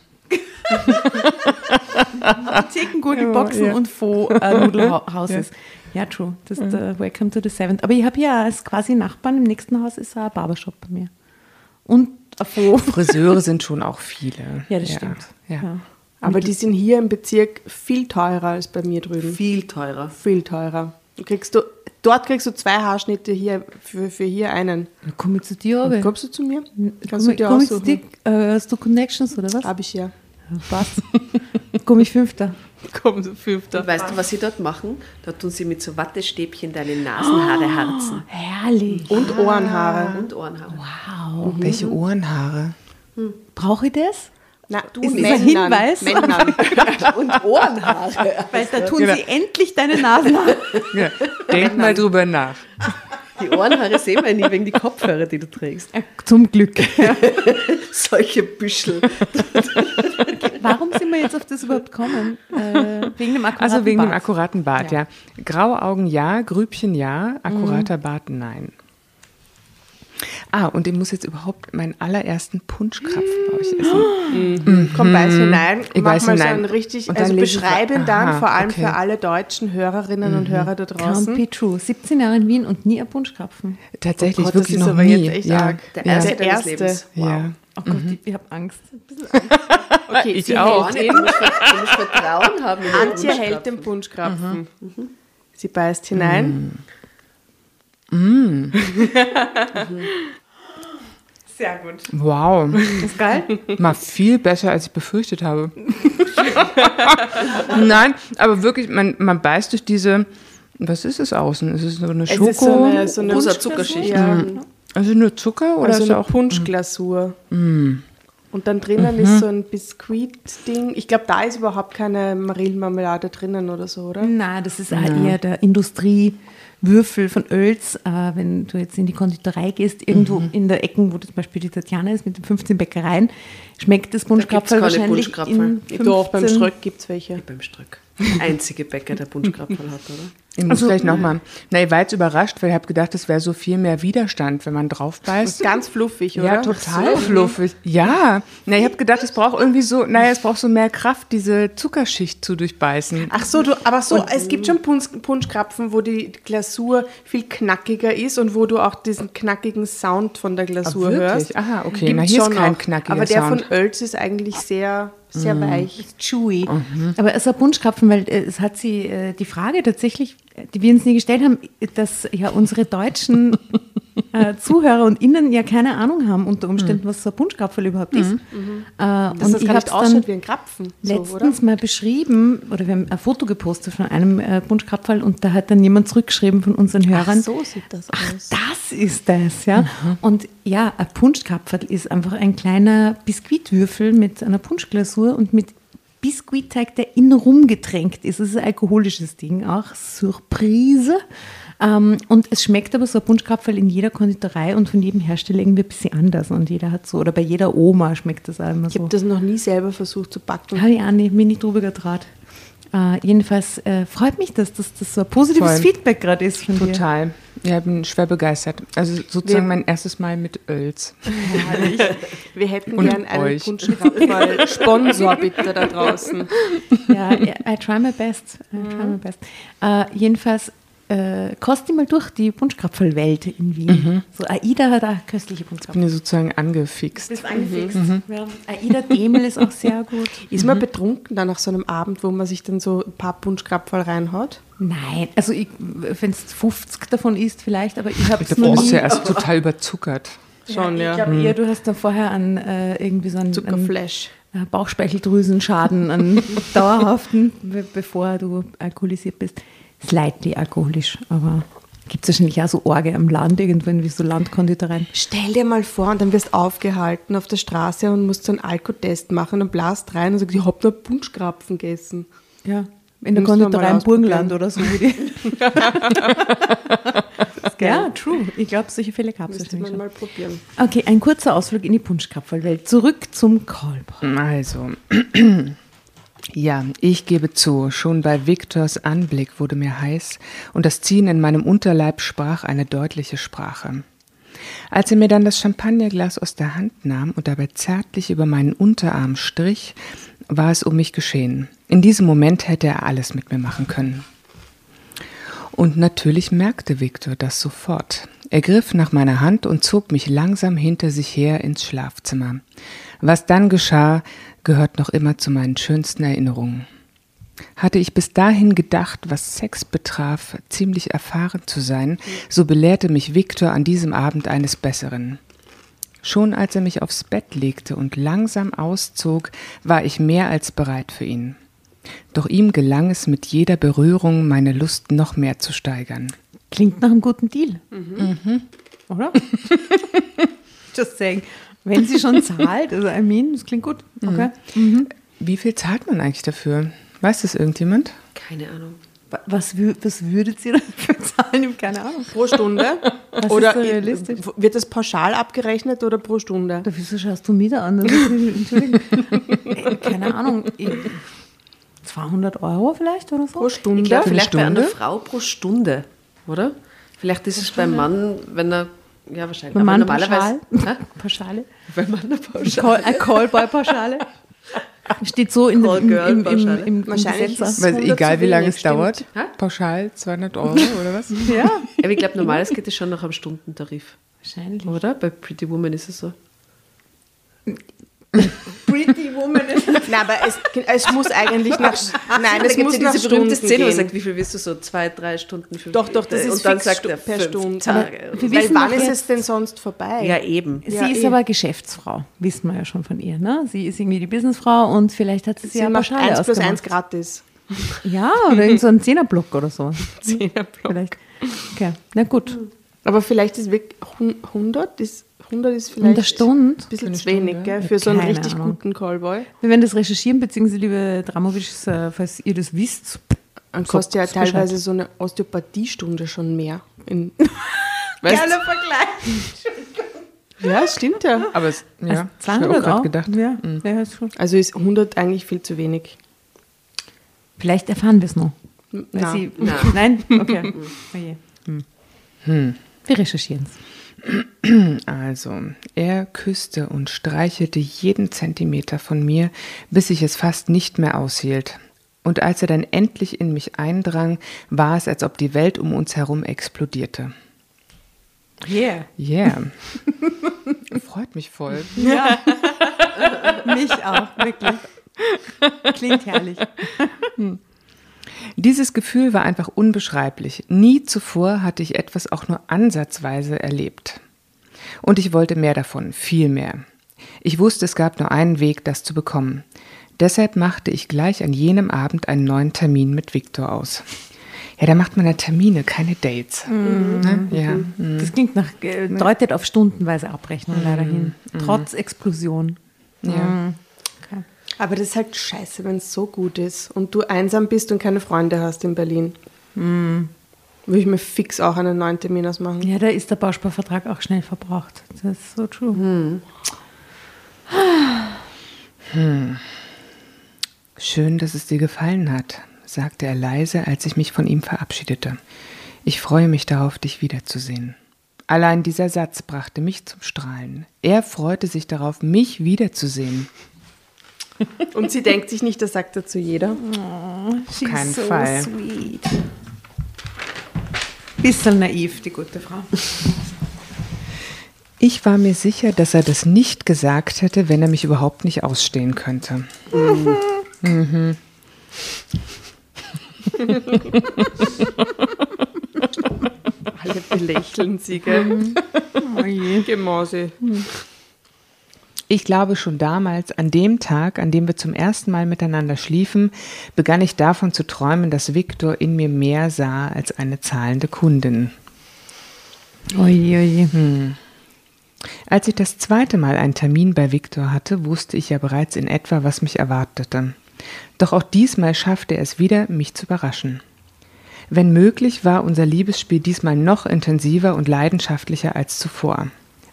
Apotheken, Gurgelboxen Ja. und Faux-Nudelhouses. Ja, true. Das ist der Welcome to the Seventh. Aber ich habe ja als quasi Nachbarn im nächsten Haus ist ein Barbershop bei mir. Und ein Faux. Friseure sind schon auch viele. Ja, das stimmt. Ja. Ja. Aber die sind hier im Bezirk viel teurer als bei mir drüben. Viel teurer. Viel teurer. Du kriegst du, dort kriegst du zwei Haarschnitte hier für, für hier einen. Dann komme ich zu dir, aber. Kommst du zu mir? Kannst Komm, du dir komm ich zu dir, äh, hast du Connections oder was? Hab ich ja. Passt. <laughs> Komme ich Fünfter. Komm, so fünfter. Und weißt du, was sie dort machen? Da tun sie mit so Wattestäbchen deine Nasenhaare harzen. Herrlich. Und Ohrenhaare. Und Ohrenhaare. Wow. Welche Ohrenhaare? Brauche ich das? Na, Du Ist nicht. ein Hinweis? Männern. <laughs> Und Ohrenhaare. Weil da tun Genau. sie endlich deine Nasenhaare. Ja. Denk mal drüber nach. Die Ohrenhaare sehen wir nie wegen die Kopfhörer, die du trägst. Äh, Zum Glück. <laughs> Solche Büschel. <laughs> Warum sind wir jetzt auf das überhaupt gekommen? Äh, wegen dem akkuraten Also wegen dem Bart. akkuraten Bart, ja. Graue Augen ja, Grübchen ja, akkurater Bart nein. Ah, und ich muss jetzt überhaupt meinen allerersten Punschkrapfen bei euch essen. Komm, beiß hinein. Ich Mach mal so hinein. einen richtig, Und dann also lese ich beschreibe ihn so- dann, Aha, vor allem okay. für alle deutschen Hörerinnen und Hörer da Can't draußen. be true. 17 Jahre in Wien und nie ein Punschkrapfen. Tatsächlich, Oh Gott, wirklich das ist noch aber nie. jetzt echt ja. arg. Der ja. erste Der erste. Lebens. Ja. Oh Gott, ich, ich habe Angst. <laughs> Okay, Ich sie auch. hält Du ihn. musst, du musst <laughs> Vertrauen haben. Antje hält den Punschkrapfen. Punschkrapfen. Sie beißt hinein. Sehr gut. Wow, Ist geil? mal viel besser, als ich befürchtet habe. <laughs> Nein, aber wirklich, man, man beißt durch diese, was ist es außen? Ist es so eine Es Schoko? ist so eine, so eine Rosa Zuckerschicht. Ja, also nur Zucker oder also ist eine auch Punschglasur. Und dann drinnen ist so ein Biskuit-Ding. Ich glaube, da ist überhaupt keine Marillenmarmelade drinnen oder so, oder? Nein, das ist auch eher der Industriewürfel von Oels. Äh, wenn du jetzt in die Konditorei gehst, irgendwo in der Ecke, wo zum Beispiel die Tatjana ist, mit den 15 Bäckereien, schmeckt das Punschkrapferl keine wahrscheinlich in Ich doch, beim 15 Ströck gibt es welche. Beim Strück. Einzige Bäcker, der Punschkrapfen hat, oder? Ich muss gleich nochmal. Na, ich war jetzt überrascht, weil ich habe gedacht, es wäre so viel mehr Widerstand, wenn man drauf beißt. Ganz fluffig, oder? Ja, total fluffig. Ja. Na, ich habe gedacht, es braucht irgendwie so, naja, es braucht so mehr Kraft, diese Zuckerschicht zu durchbeißen. Ach so, du, aber so, es gibt schon Punsch, Punschkrapfen, wo die Glasur viel knackiger ist und wo du auch diesen knackigen Sound von der Glasur Ah, wirklich? hörst. Aha, okay. Gibt's Na, hier ist kein auch. knackiger Aber der Sound. von Oels ist eigentlich sehr, sehr Mm. weich. chewy. Aber es ist ein Punschkrapfen, weil äh, es hat sie äh, die Frage tatsächlich, die wir uns nie gestellt haben, dass ja unsere deutschen <laughs> äh, Zuhörer und Innen ja keine Ahnung haben unter Umständen, was so ein Punschkrapfen überhaupt ist. Äh, Dass und das ich gar habe nicht ausschaut wie ein Krapfen. So, oder? letztens mal beschrieben, oder wir haben ein Foto gepostet von einem äh, Punschkrapferl und da hat dann jemand zurückgeschrieben von unseren Hörern. so sieht das Ach, aus. das ist das, ja. Und ja, ein Punschkrapferl ist einfach ein kleiner Biskuitwürfel mit einer Punschglasur und mit Biskuitteig, der innen rumgetränkt ist. Das ist ein alkoholisches Ding auch. Surprise. Ähm, und es schmeckt aber so ein Punschkrapferl in jeder Konditorei und von jedem Hersteller irgendwie ein bisschen anders. Und jeder hat so, oder bei jeder Oma schmeckt das auch immer Ich so. habe das noch nie selber versucht zu backen. Habe ich auch nicht, mir nicht drüber getraut. Äh, jedenfalls äh, freut mich, dass das, das so ein positives Voll. Feedback gerade ist von dir. Total. Ja, ich bin schwer begeistert. Also sozusagen Wir- mein erstes Mal mit Öls. Wir hätten Und gern einen euch. Punschkrapferl-Sponsor bitte da draußen. Ja, I try my best. I try my best. Äh, jedenfalls, äh, kost die mal durch die Punschkrapfelwelt in Wien. So AIDA hat auch köstliche Bin Punschkrapfen. ja sozusagen angefixt. Bist angefixt. Ja. AIDA Demel ist auch sehr gut. Ist man betrunken dann nach so einem Abend, wo man sich dann so ein paar Punschkrapferl reinhaut? Nein, also wenn es 50 davon ist vielleicht, aber ich habe Ich es noch du nie. ja erst total überzuckert. Schon, ja. Ich glaube eher, du hast da vorher an äh, irgendwie so einen, einen Zuckerflash. äh, Bauchspeicheldrüsenschaden, einen <laughs> dauerhaften, be bevor du alkoholisiert bist. Slightly alkoholisch, aber gibt es wahrscheinlich auch so Orge am Land irgendwo, wie so Landkonditoreien. Stell dir mal vor, und dann wirst aufgehalten auf der Straße und musst so einen Alkotest machen und blast rein und sagst, ich hab nur Punschkrapfen gegessen. Ja, in der Konditorei im Burgenland oder so. ja, true. Ich glaube, solche Fälle gab es wahrscheinlich man schon. mal probieren. Okay, ein kurzer Ausflug in die Punschkrapfelwelt. Zurück zum Callboy. Also, ja, ich gebe zu, schon bei Viktors Anblick wurde mir heiß und das Ziehen in meinem Unterleib sprach eine deutliche Sprache. Als er mir dann das Champagnerglas aus der Hand nahm und dabei zärtlich über meinen Unterarm strich, war es um mich geschehen. In diesem Moment hätte er alles mit mir machen können. Und natürlich merkte Viktor das sofort. Er griff nach meiner Hand und zog mich langsam hinter sich her ins Schlafzimmer. Was dann geschah, gehört noch immer zu meinen schönsten Erinnerungen. Hatte ich bis dahin gedacht, was Sex betraf, ziemlich erfahren zu sein, so belehrte mich Viktor an diesem Abend eines Besseren. Schon als er mich aufs Bett legte und langsam auszog, war ich mehr als bereit für ihn. Doch ihm gelang es mit jeder Berührung, meine Lust noch mehr zu steigern. Klingt nach einem guten Deal. Oder? <laughs> Just saying. Wenn sie schon zahlt, also I mean, das klingt gut. Okay. Wie viel zahlt man eigentlich dafür? Weiß das irgendjemand? Keine Ahnung. Wa- Was, was würdet ihr <laughs> dafür zahlen? Ich habe keine Ahnung. Pro Stunde? <laughs> Was oder ist da realistisch? wird das pauschal abgerechnet oder pro Stunde? Da, wieso schaust du mich da an? Entschuldigung. Äh, keine Ahnung. Ich- 200 Euro vielleicht oder so? Pro Stunde? Ich glaube, vielleicht bei einer Stunde? Frau pro Stunde, oder? Vielleicht ist es beim Mann, wenn er, ja wahrscheinlich, Beim Mann pauschal? normalerweise, Hä? Pauschale? beim Mann eine Pauschale. Call, eine Callboy-Pauschale? <laughs> Steht so in, im, im, im, im, im, im Wahrscheinlich Gesetz. ist- Weil 100 egal wie lange es dauert. Hä? Pauschal 200 <laughs> Euro oder was? Ja, Aber ich glaube, normalerweise geht es schon nach einem Stundentarif, wahrscheinlich. oder? Bei Pretty Woman ist es so. <laughs> Pretty Woman ist Nein, aber es, es muss eigentlich nach, <laughs> nein, da es gibt muss ja diese berühmte Stunden Szene, wo gehen. sagt, wie viel willst du so? Zwei, drei Stunden, fünf Doch, doch, das ist Und dann fix sagt er per Stunde. Tage. wir Weil wissen wann ist jetzt- es denn sonst vorbei? Ja, eben. Sie Ja, ist eh. aber Geschäftsfrau, wissen wir ja schon von ihr. Ne? Sie ist irgendwie die Businessfrau und vielleicht hat sie sich Sie ja macht Pauschale 1 plus 1 ausgemacht. gratis. <laughs> Ja, oder irgend so ein Zehnerblock oder so. Zehnerblock. Vielleicht. Okay, na gut. Aber vielleicht ist wirklich hun- 100 ist, 100 ist vielleicht der Stunde. ein bisschen zu wenig Stunde? gell, für so einen richtig Ahnung. guten Callboy. Wir werden das recherchieren, beziehungsweise liebe Dramovic, äh, falls ihr das wisst. Dann kostet ja Bescheid. teilweise so eine Osteopathiestunde schon mehr. In, <laughs> weißt, Vergleich. <laughs> ja, stimmt ja. Aber es, ja, Also hab ich 200 auch Euro? gedacht. Ja, ja, ist schon. Also ist 100 eigentlich viel zu wenig. Vielleicht erfahren wir es noch. Na. sie, Na. <laughs> Nein? Okay. Oje. Hm. Wir recherchieren es. Also, er küsste und streichelte jeden Zentimeter von mir, bis ich es fast nicht mehr aushielt. Und als er dann endlich in mich eindrang, war es, als ob die Welt um uns herum explodierte. Yeah. Yeah. <laughs> Freut mich voll. Ja. Mich auch, wirklich. Klingt herrlich. <laughs> Dieses Gefühl war einfach unbeschreiblich. Nie zuvor hatte ich etwas auch nur ansatzweise erlebt. Und ich wollte mehr davon, viel mehr. Ich wusste, es gab nur einen Weg, das zu bekommen. Deshalb machte ich gleich an jenem Abend einen neuen Termin mit Viktor aus. Ja, da macht man ja Termine, keine Dates. Ne? Ja. Das klingt nach, äh, deutet auf stundenweise Abrechnung leider hin. Trotz Explosion. Ja. Aber das ist halt scheiße, wenn es so gut ist und du einsam bist und keine Freunde hast in Berlin. Würde ich mir fix auch einen neuen Termin ausmachen. Ja, da ist der Bausparvertrag auch schnell verbraucht. Das ist so true. Schön, dass es dir gefallen hat, sagte er leise, als ich mich von ihm verabschiedete. Ich freue mich darauf, dich wiederzusehen. Allein dieser Satz brachte mich zum Strahlen. Er freute sich darauf, mich wiederzusehen. <laughs> Und sie denkt sich nicht, das sagt er zu jeder. She's keinen so Fall. sweet. Bisschen naiv, die gute Frau. Ich war mir sicher, dass er das nicht gesagt hätte, wenn er mich überhaupt nicht ausstehen könnte. Mhm. <laughs> Alle belächeln sie, gell? Oh je. Gemause. Ich glaube schon damals, an dem Tag, an dem wir zum ersten Mal miteinander schliefen, begann ich davon zu träumen, dass Viktor in mir mehr sah als eine zahlende Kundin. Oje, oje. Als ich das zweite Mal einen Termin bei Viktor hatte, wusste ich ja bereits in etwa, was mich erwartete. Doch auch diesmal schaffte er es wieder, mich zu überraschen. Wenn möglich, war unser Liebesspiel diesmal noch intensiver und leidenschaftlicher als zuvor.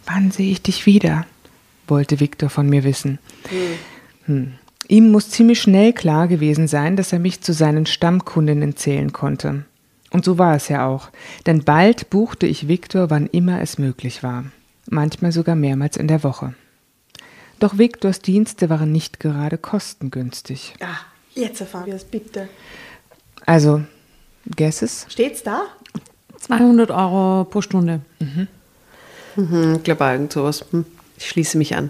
Wann sehe ich dich wieder? Wollte Viktor von mir wissen. Hm. Ihm muss ziemlich schnell klar gewesen sein, dass er mich zu seinen Stammkundinnen zählen konnte. Und so war es ja auch, denn bald buchte ich Viktor, wann immer es möglich war, manchmal sogar mehrmals in der Woche. Doch Viktors Dienste waren nicht gerade kostengünstig. Ah, jetzt erfahren wir es bitte. Also, Guesses? Steht's da? 200 Euro pro Stunde. Mhm, ich glaube irgend sowas. Hm. Ich schließe mich an.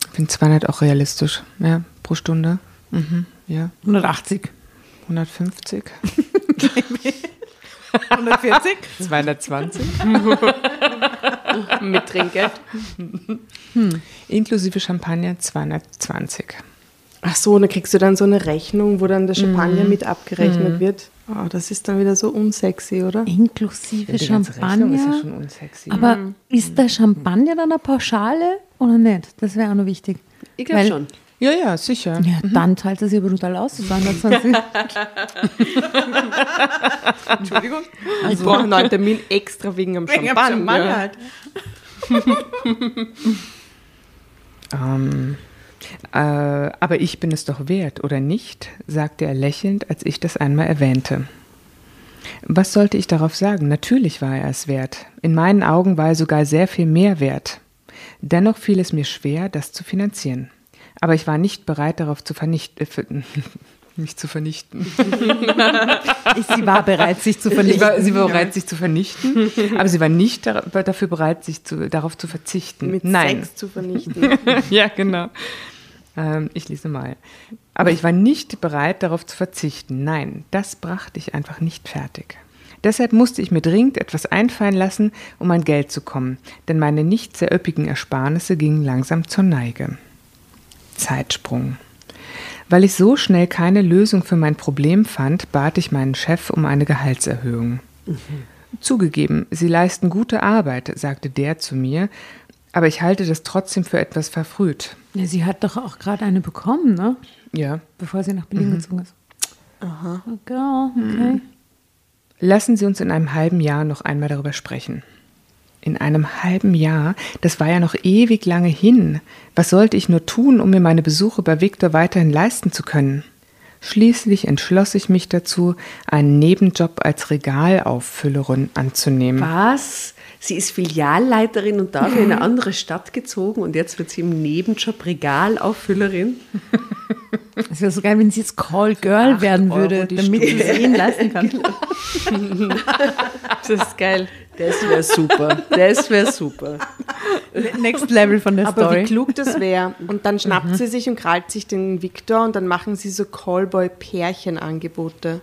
Ich finde 200 auch realistisch, ja, pro Stunde. Mhm, ja, 180. 150. 140? 220. Mit Trinkgeld. Inklusive Champagner 220. Ach so, und dann kriegst du dann so eine Rechnung, wo dann der Champagner mit abgerechnet wird. Oh, das ist dann wieder so unsexy, oder? Inklusive Rechnung ist ja Champagner. schon unsexy. Aber ist der Champagner dann eine Pauschale oder nicht? Das wäre auch noch wichtig. Ich glaube schon. ja, ja, sicher. Ja, dann zahlt er sich aber total aus. 220. <laughs> Entschuldigung. Ich brauche einen Termin extra wegen am Champagner. halt. <laughs> Ähm, äh, aber ich bin es doch wert, oder nicht? sagte er lächelnd, als ich das einmal erwähnte. Was sollte ich darauf sagen? Natürlich war er es wert. In meinen Augen war er sogar sehr viel mehr wert. Dennoch fiel es mir schwer, das zu finanzieren. Aber ich war nicht bereit, darauf zu vernichten. Äh, <laughs> mich zu vernichten. <laughs> Sie war bereit, sich zu Ich vernichten. war, sie war bereit, sich zu vernichten, aber sie war nicht dafür bereit, sich zu, darauf zu verzichten. Mit Nein. Sex zu vernichten. <laughs> ja, genau. Ähm, ich lese mal. Aber ich war nicht bereit, darauf zu verzichten. Nein, das brachte ich einfach nicht fertig. Deshalb musste ich mir dringend etwas einfallen lassen, um an Geld zu kommen, denn meine nicht sehr üppigen Ersparnisse gingen langsam zur Neige. Zeitsprung. Weil ich so schnell keine Lösung für mein Problem fand, bat ich meinen Chef um eine Gehaltserhöhung. Zugegeben, Sie leisten gute Arbeit, sagte der zu mir, aber ich halte das trotzdem für etwas verfrüht. Ja, sie hat doch auch gerade eine bekommen, ne? Ja. Bevor sie nach Berlin gezogen ist. Aha. Okay, okay. Lassen Sie uns in einem halben Jahr noch einmal darüber sprechen. In einem halben Jahr, das war ja noch ewig lange hin. Was sollte ich nur tun, um mir meine Besuche bei Victor weiterhin leisten zu können? Schließlich entschloss ich mich dazu, einen Nebenjob als Regalauffüllerin anzunehmen. Was? Sie ist Filialleiterin und dafür in eine <laughs> andere Stadt gezogen und jetzt wird sie im Nebenjob Regalaufüllerin. Es <laughs> wäre so geil, wenn sie jetzt Call Girl werden Euro würde, damit sie es ihnen leisten kann. <laughs> Das ist geil. Das wäre super. Das wäre super. Next Level von der Aber Story. wie klug das wäre. Und dann schnappt sie sich und krallt sich den Victor und dann machen sie so Callboy-Pärchenangebote.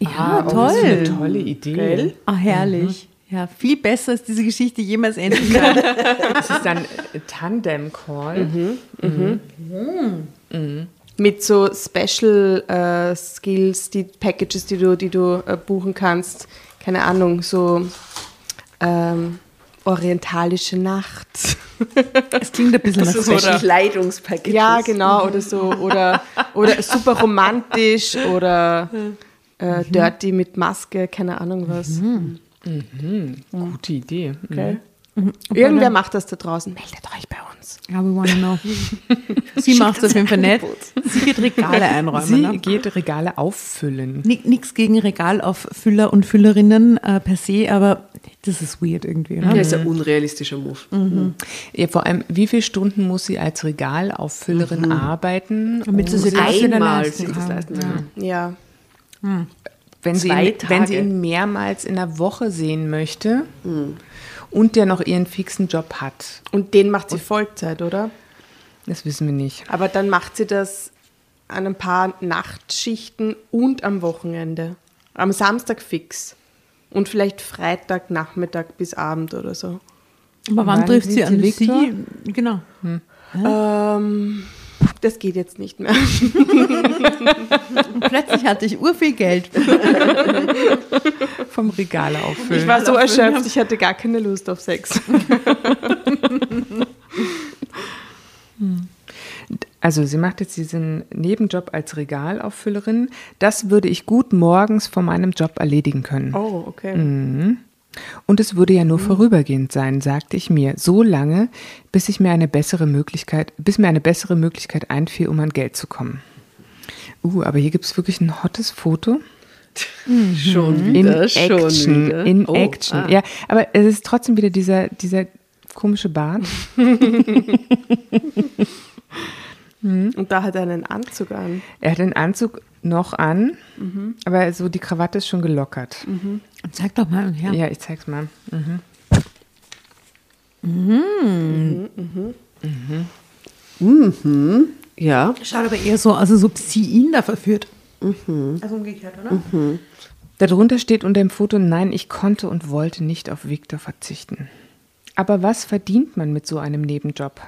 ja, Oh, das ist eine toll. tolle Idee. Gell? Ah, herrlich. Ja, viel besser als diese Geschichte jemals enden kann. <laughs> Das ist dann äh, Tandem-Call. Mit so Special äh, Skills, die Packages, die du, die du äh, buchen kannst. Keine Ahnung, so ähm, orientalische Nacht. <laughs> Es klingt ein bisschen nach Das ist so. Kleidungspackages. Ja, genau, oder so. Oder, oder super romantisch oder äh, dirty mit Maske, keine Ahnung was. Gute Idee. Gell? Irgendwer macht das da draußen. Meldet euch bei uns. Ja, we wanna know. <laughs> Sie macht es auf jeden Fall nicht. Sie wird Regale einräumen. Sie ne? geht Regale auffüllen. Nichts gegen Regalauffüller und Füllerinnen äh, per se, aber das ist weird irgendwie. Ja, Ne? ist ein unrealistischer Move. Ja, vor allem, wie viele Stunden muss sie als Regalauffüllerin arbeiten? Damit sie sich das leisten das kann. kann. Ja. Wenn sie, ihn, wenn sie ihn mehrmals in der Woche sehen möchte und der noch ihren fixen Job hat. Und den macht sie Vollzeit, oder? Das wissen wir nicht. Aber dann macht sie das an ein paar Nachtschichten und am Wochenende. Am Samstag fix. Und vielleicht Freitag, Nachmittag bis Abend oder so. Aber wann Wann trifft sie sie an Viktor? sie? Genau. Ähm, das geht jetzt nicht mehr. Und <laughs> plötzlich hatte ich urviel Geld. <laughs> Vom Regale auffüllen. Ich war so <laughs> erschöpft, ich hatte gar keine Lust auf Sex. Also sie macht jetzt diesen Nebenjob als Regalauffüllerin. Das würde ich gut morgens vor meinem Job erledigen können. Oh, okay. Und es würde ja nur vorübergehend sein, sagte ich mir, so lange, bis ich mir eine bessere Möglichkeit, bis mir eine bessere Möglichkeit einfiel, um an Geld zu kommen. Uh, aber hier gibt es wirklich ein hottes Foto. <laughs> Schon In wieder, schon Action. wieder. In Oh, Action. ah. Ja, aber es ist trotzdem wieder dieser, dieser komische Bart. <laughs> <laughs> Und da hat er einen Anzug an. Er hat den Anzug noch an, aber so die Krawatte ist schon gelockert. Zeig doch mal her. Ja, ich zeig's mal. Ja, Schaut aber eher so aus, als ob sie ihn da verführt. Also umgekehrt, oder? Darunter steht unter dem Foto, nein, ich konnte und wollte nicht auf Victor verzichten. Aber was verdient man mit so einem Nebenjob?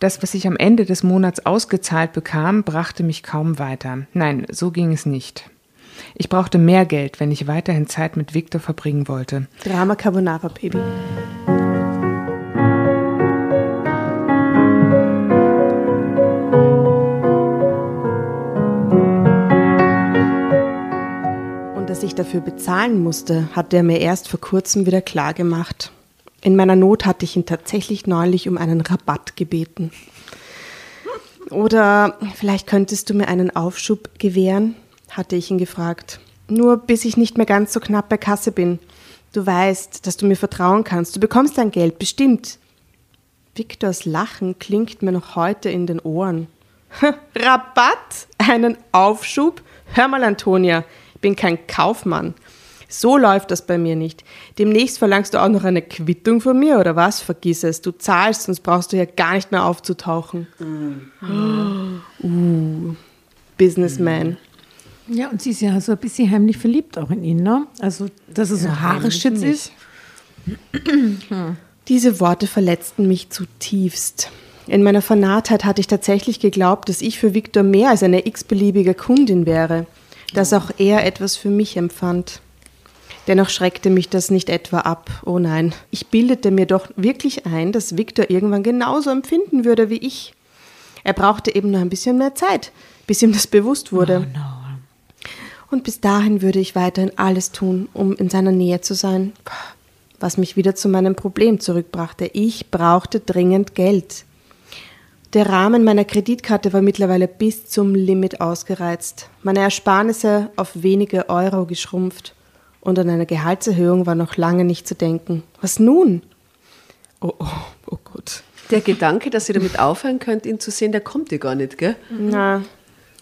Das, was ich am Ende des Monats ausgezahlt bekam, brachte mich kaum weiter. Nein, so ging es nicht. Ich brauchte mehr Geld, wenn ich weiterhin Zeit mit Victor verbringen wollte. Drama Carbonara Baby. Und dass ich dafür bezahlen musste, hat er mir erst vor kurzem wieder klar gemacht. In meiner Not hatte ich ihn tatsächlich neulich um einen Rabatt gebeten. Oder vielleicht könntest du mir einen Aufschub gewähren, hatte ich ihn gefragt. Nur bis ich nicht mehr ganz so knapp bei Kasse bin. Du weißt, dass du mir vertrauen kannst. Du bekommst dein Geld, bestimmt. Viktors Lachen klingt mir noch heute in den Ohren. Rabatt? Einen Aufschub? Hör mal, Antonia, ich bin kein Kaufmann. So läuft das bei mir nicht. Demnächst verlangst du auch noch eine Quittung von mir, oder was? Vergiss es. Du zahlst, sonst brauchst du ja gar nicht mehr aufzutauchen. Uh, Businessman. Ja, und sie ist ja so ein bisschen heimlich verliebt auch in ihn, ne? Also, dass er so haarisch jetzt ist. Diese Worte verletzten mich zutiefst. In meiner Vernahtheit hatte ich tatsächlich geglaubt, dass ich für Viktor mehr als eine x-beliebige Kundin wäre, dass auch er etwas für mich empfand. Dennoch schreckte mich das nicht etwa ab. Oh nein, ich bildete mir doch wirklich ein, dass Viktor irgendwann genauso empfinden würde wie ich. Er brauchte eben nur ein bisschen mehr Zeit, bis ihm das bewusst wurde. Und bis dahin würde ich weiterhin alles tun, um in seiner Nähe zu sein. Was mich wieder zu meinem Problem zurückbrachte. Ich brauchte dringend Geld. Der Rahmen meiner Kreditkarte war mittlerweile bis zum Limit ausgereizt. Meine Ersparnisse auf wenige Euro geschrumpft. Und an eine Gehaltserhöhung war noch lange nicht zu denken. Was nun? Oh, oh, oh Gott. der Gedanke, dass ihr damit aufhören könnt, ihn zu sehen, der kommt dir gar nicht, gell? Na,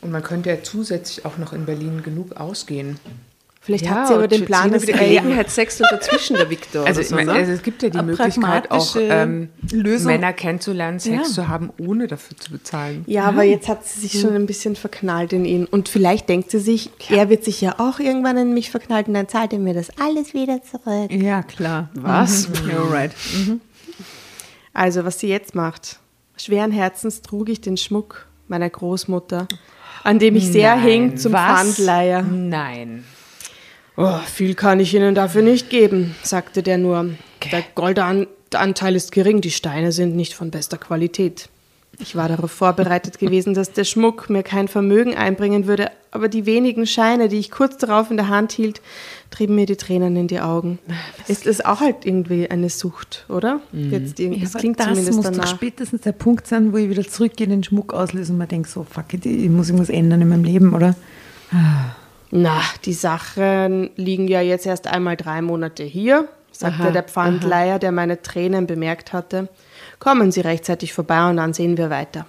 Und man könnte ja zusätzlich auch noch in Berlin genug ausgehen. Vielleicht Ja, hat sie aber den Plan, dass Wieder er Gelegenheitssex und dazwischen der Viktor Also, so, meine, ne? also es gibt ja die Möglichkeit, auch ähm. Männer kennenzulernen, Sex Ja. zu haben, ohne dafür zu bezahlen. Ja, aber jetzt hat sie sich schon ein bisschen verknallt in ihn. Und vielleicht denkt sie sich, er wird sich ja auch irgendwann in mich verknallt und dann zahlt er mir das alles wieder zurück. Ja, klar. Was? <laughs> Ja, right. Also, was sie jetzt macht. Schweren Herzens trug ich den Schmuck meiner Großmutter, an dem ich sehr Nein, hing zum was? Pfandleiher. Nein. Oh, viel kann ich Ihnen dafür nicht geben, sagte der nur. Der Goldanteil ist gering, die Steine sind nicht von bester Qualität. Ich war darauf vorbereitet <laughs> gewesen, dass der Schmuck mir kein Vermögen einbringen würde, aber die wenigen Scheine, die ich kurz darauf in der Hand hielt, trieben mir die Tränen in die Augen. <laughs> Ist es auch halt irgendwie eine Sucht, oder? Jetzt irgendwie, Ja, das klingt das zumindest muss doch danach. spätestens der Punkt sein, wo ich wieder zurückgehe, den Schmuck auslöse und mir denke, so, fuck it, ich muss irgendwas ändern in meinem Leben, oder? Na, die Sachen liegen ja jetzt erst einmal drei Monate hier, sagte Aha, der Pfandleiher, der meine Tränen bemerkt hatte. Kommen Sie rechtzeitig vorbei und dann sehen wir weiter.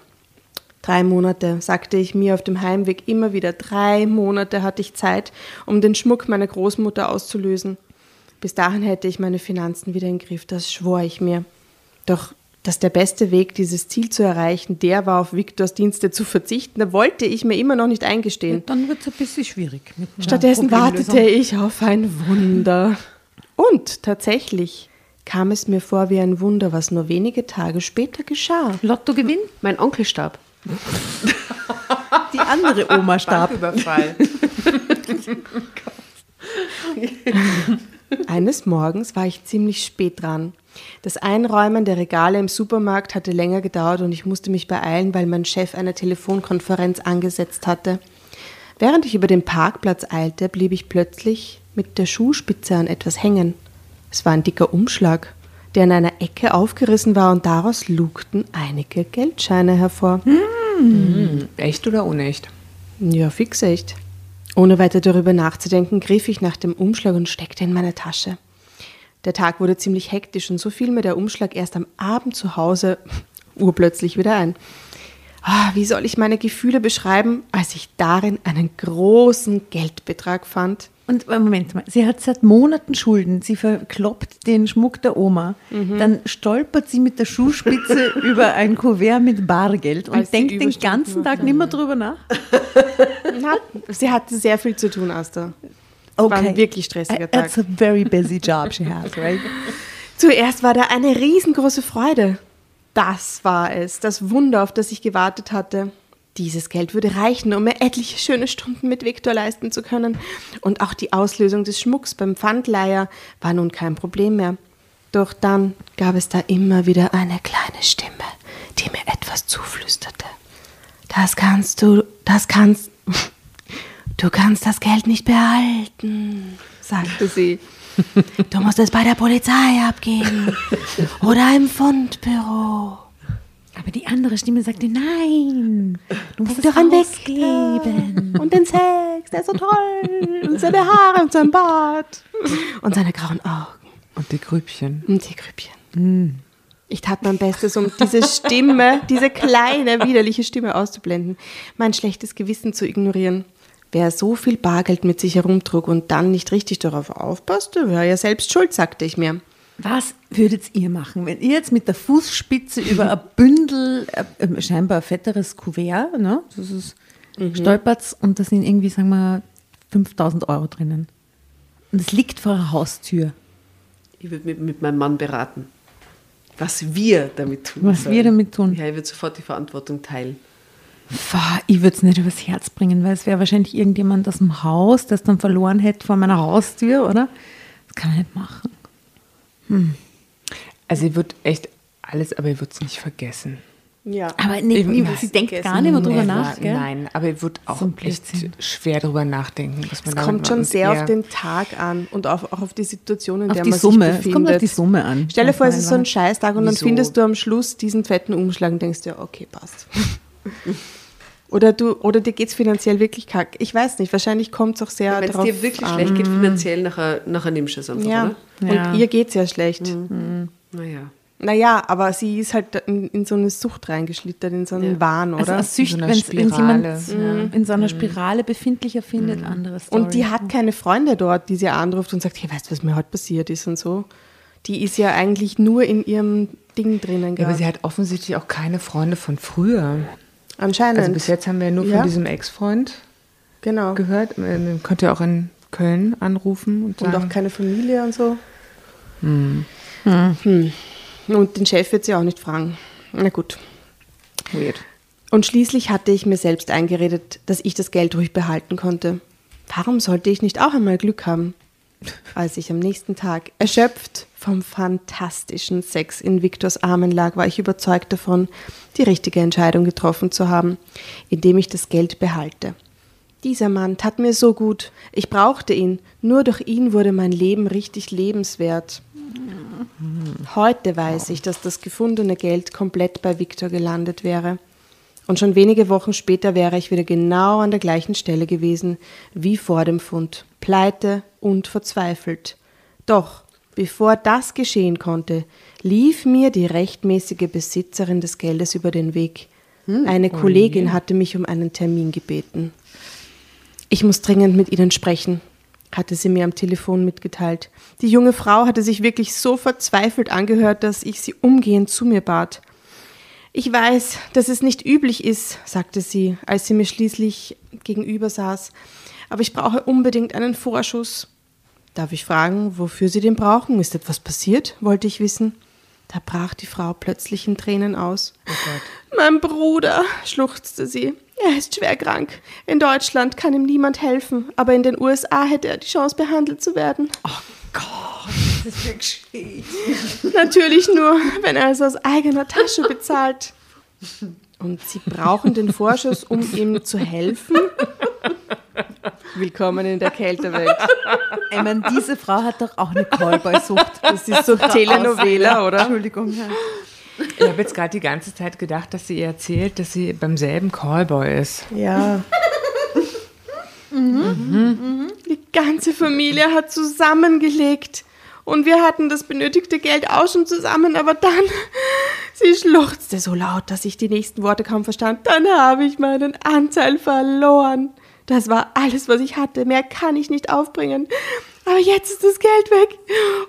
Drei Monate, sagte ich mir auf dem Heimweg immer wieder. Drei Monate hatte ich Zeit, um den Schmuck meiner Großmutter auszulösen. Bis dahin hätte ich meine Finanzen wieder im Griff, das schwor ich mir. Doch dass der beste Weg, dieses Ziel zu erreichen, der war, auf Viktors Dienste zu verzichten, da wollte ich mir immer noch nicht eingestehen. Ja, dann wird es ein bisschen schwierig. Stattdessen wartete ich auf ein Wunder. Und tatsächlich kam es mir vor wie ein Wunder, was nur wenige Tage später geschah. Lottogewinn? Mein Onkel starb. Die andere Oma <laughs> starb. Überfall. <laughs> Eines Morgens war ich ziemlich spät dran. Das Einräumen der Regale im Supermarkt hatte länger gedauert und ich musste mich beeilen, weil mein Chef eine Telefonkonferenz angesetzt hatte. Während ich über den Parkplatz eilte, blieb ich plötzlich mit der Schuhspitze an etwas hängen. Es war ein dicker Umschlag, der in einer Ecke aufgerissen war und daraus lugten einige Geldscheine hervor. Hm, echt oder unecht? Ja, fix echt. Ohne weiter darüber nachzudenken, griff ich nach dem Umschlag und steckte in meine Tasche. Der Tag wurde ziemlich hektisch und so fiel mir der Umschlag erst am Abend zu Hause <laughs> urplötzlich wieder ein. Ah, wie soll ich meine Gefühle beschreiben, als ich darin einen großen Geldbetrag fand? Und äh, Moment mal, sie hat seit Monaten Schulden. Sie verkloppt den Schmuck der Oma. Dann stolpert sie mit der Schuhspitze <laughs> über ein Kuvert mit Bargeld und Als denkt den ganzen Tag nicht mehr drüber nach. <laughs> Na, sie hatte sehr viel zu tun, Asta. Es war ein wirklich stressiger Tag. It's a very busy job she has, right? <laughs> Zuerst war da eine riesengroße Freude. Das war es, das Wunder, auf das ich gewartet hatte. Dieses Geld würde reichen, um mir etliche schöne Stunden mit Viktor leisten zu können. Und auch die Auslösung des Schmucks beim Pfandleiher war nun kein Problem mehr. Doch dann gab es da immer wieder eine kleine Stimme, die mir etwas zuflüsterte. Das kannst du, das kannst, du kannst das Geld nicht behalten, sagte sie. Du musst es bei der Polizei abgeben oder im Fundbüro. Aber die andere Stimme sagte, nein, du musst Denk es doch an ausgeben. <laughs> Und den Sex, der ist so toll. Und seine Haare und sein Bart. Und seine grauen Augen. Und die Grübchen. Und die Grübchen. Ich tat mein Bestes, um diese Stimme, diese kleine, widerliche Stimme auszublenden, mein schlechtes Gewissen zu ignorieren. Wer so viel Bargeld mit sich herumtrug und dann nicht richtig darauf aufpasste, wäre ja selbst schuld, sagte ich mir. Was würdet ihr machen, wenn ihr jetzt mit der Fußspitze über ein Bündel, äh, äh, scheinbar ein fetteres Kuvert, ne, das ist, stolpert und da sind irgendwie, sagen wir, 5000 Euro drinnen. Und es liegt vor der Haustür. Ich würde mit, mit meinem Mann beraten, was wir damit tun Was sollen. wir damit tun. Ja, ich würde sofort die Verantwortung teilen. Ich würde es nicht übers Herz bringen, weil es wäre wahrscheinlich irgendjemand aus dem Haus, der es dann verloren hätte vor meiner Haustür, oder? Das kann ich nicht machen. Also ihr wird echt alles, aber ihr wird es nicht vergessen. Ja. Aber nee, nee, was sie denkt gar nicht mehr drüber Never, nach, gell? Nein, aber ihr wird auch So echt schwer drüber nachdenken. Was man Es kommt schon sehr auf den Tag an und auf, auch auf die Situation, in Auf der die man Summe. sich Es befindet. kommt auf die Summe an. Stell dir vor, es ist so ein man Scheißtag und dann Wieso? findest du am Schluss diesen fetten Umschlag und denkst dir, okay, passt. <laughs> oder, du, oder dir geht es finanziell wirklich kack. Ich weiß nicht, wahrscheinlich kommt es auch sehr Wenn es dir wirklich an. schlecht geht finanziell, nachher, nachher nimmst du es einfach, Ja. oder? Ja. und ihr geht es ja schlecht. Naja. Naja, aber sie ist halt in, in so eine Sucht reingeschlittert, in so einen Ja. Wahn, Also oder? eine Sücht, In so einer wenn es jemand Spirale. in so einer Spirale befindlicher findet, andere Story. und die hat keine Freunde dort, die sie anruft und sagt, hey, weißt du, was mir heute passiert ist und so. Die ist ja eigentlich nur in ihrem Ding drinnen Ja, aber sie hat offensichtlich auch keine Freunde von früher. Anscheinend. Also bis jetzt haben wir ja nur Ja. von diesem Ex-Freund genau. gehört. Ähm, Könnt ihr auch in Köln anrufen und Und sagen, auch keine Familie und so. Hm. Und den Chef wird sie auch nicht fragen. Na gut. weird. Und schließlich hatte ich mir selbst eingeredet, dass ich das Geld ruhig behalten konnte. Warum sollte ich nicht auch einmal Glück haben? Als ich am nächsten Tag erschöpft vom fantastischen Sex in Viktors Armen lag, war ich überzeugt davon, die richtige Entscheidung getroffen zu haben, indem ich das Geld behalte. Dieser Mann tat mir so gut. Ich brauchte ihn. Nur durch ihn wurde mein Leben richtig lebenswert. Heute weiß ich, dass das gefundene Geld komplett bei Viktor gelandet wäre. Und schon wenige Wochen später wäre ich wieder genau an der gleichen Stelle gewesen wie vor dem Fund, pleite und verzweifelt. Doch bevor das geschehen konnte, lief mir die rechtmäßige Besitzerin des Geldes über den Weg. Eine Kollegin hatte mich um einen Termin gebeten. Ich muss dringend mit Ihnen sprechen, hatte sie mir am Telefon mitgeteilt. Die junge Frau hatte sich wirklich so verzweifelt angehört, dass ich sie umgehend zu mir bat. Ich weiß, dass es nicht üblich ist, sagte sie, als sie mir schließlich gegenüber saß, aber ich brauche unbedingt einen Vorschuss. Darf ich fragen, wofür Sie den brauchen? Ist etwas passiert? wollte ich wissen. Da brach die Frau plötzlich in Tränen aus. Oh mein Bruder, schluchzte sie. Er ist schwer krank. In Deutschland kann ihm niemand helfen, aber in den USA hätte er die Chance, behandelt zu werden. Oh Gott, das ist wirklich Natürlich nur, wenn er es aus eigener Tasche bezahlt. Und Sie brauchen den Vorschuss, um ihm zu helfen? Willkommen in der Kältewelt. <laughs> Ich meine, diese Frau hat doch auch eine Callboy-Sucht. Das ist so <laughs> Telenovela, oder? Entschuldigung. Ja. Ich habe jetzt gerade die ganze Zeit gedacht, dass sie ihr erzählt, dass sie beim selben Callboy ist. Ja. Mhm. Die ganze Familie hat zusammengelegt. Und wir hatten das benötigte Geld auch schon zusammen, aber dann, <laughs> sie schluchzte so laut, dass ich die nächsten Worte kaum verstand. Dann habe ich meinen Anteil verloren. Das war alles, was ich hatte. Mehr kann ich nicht aufbringen. Aber jetzt ist das Geld weg.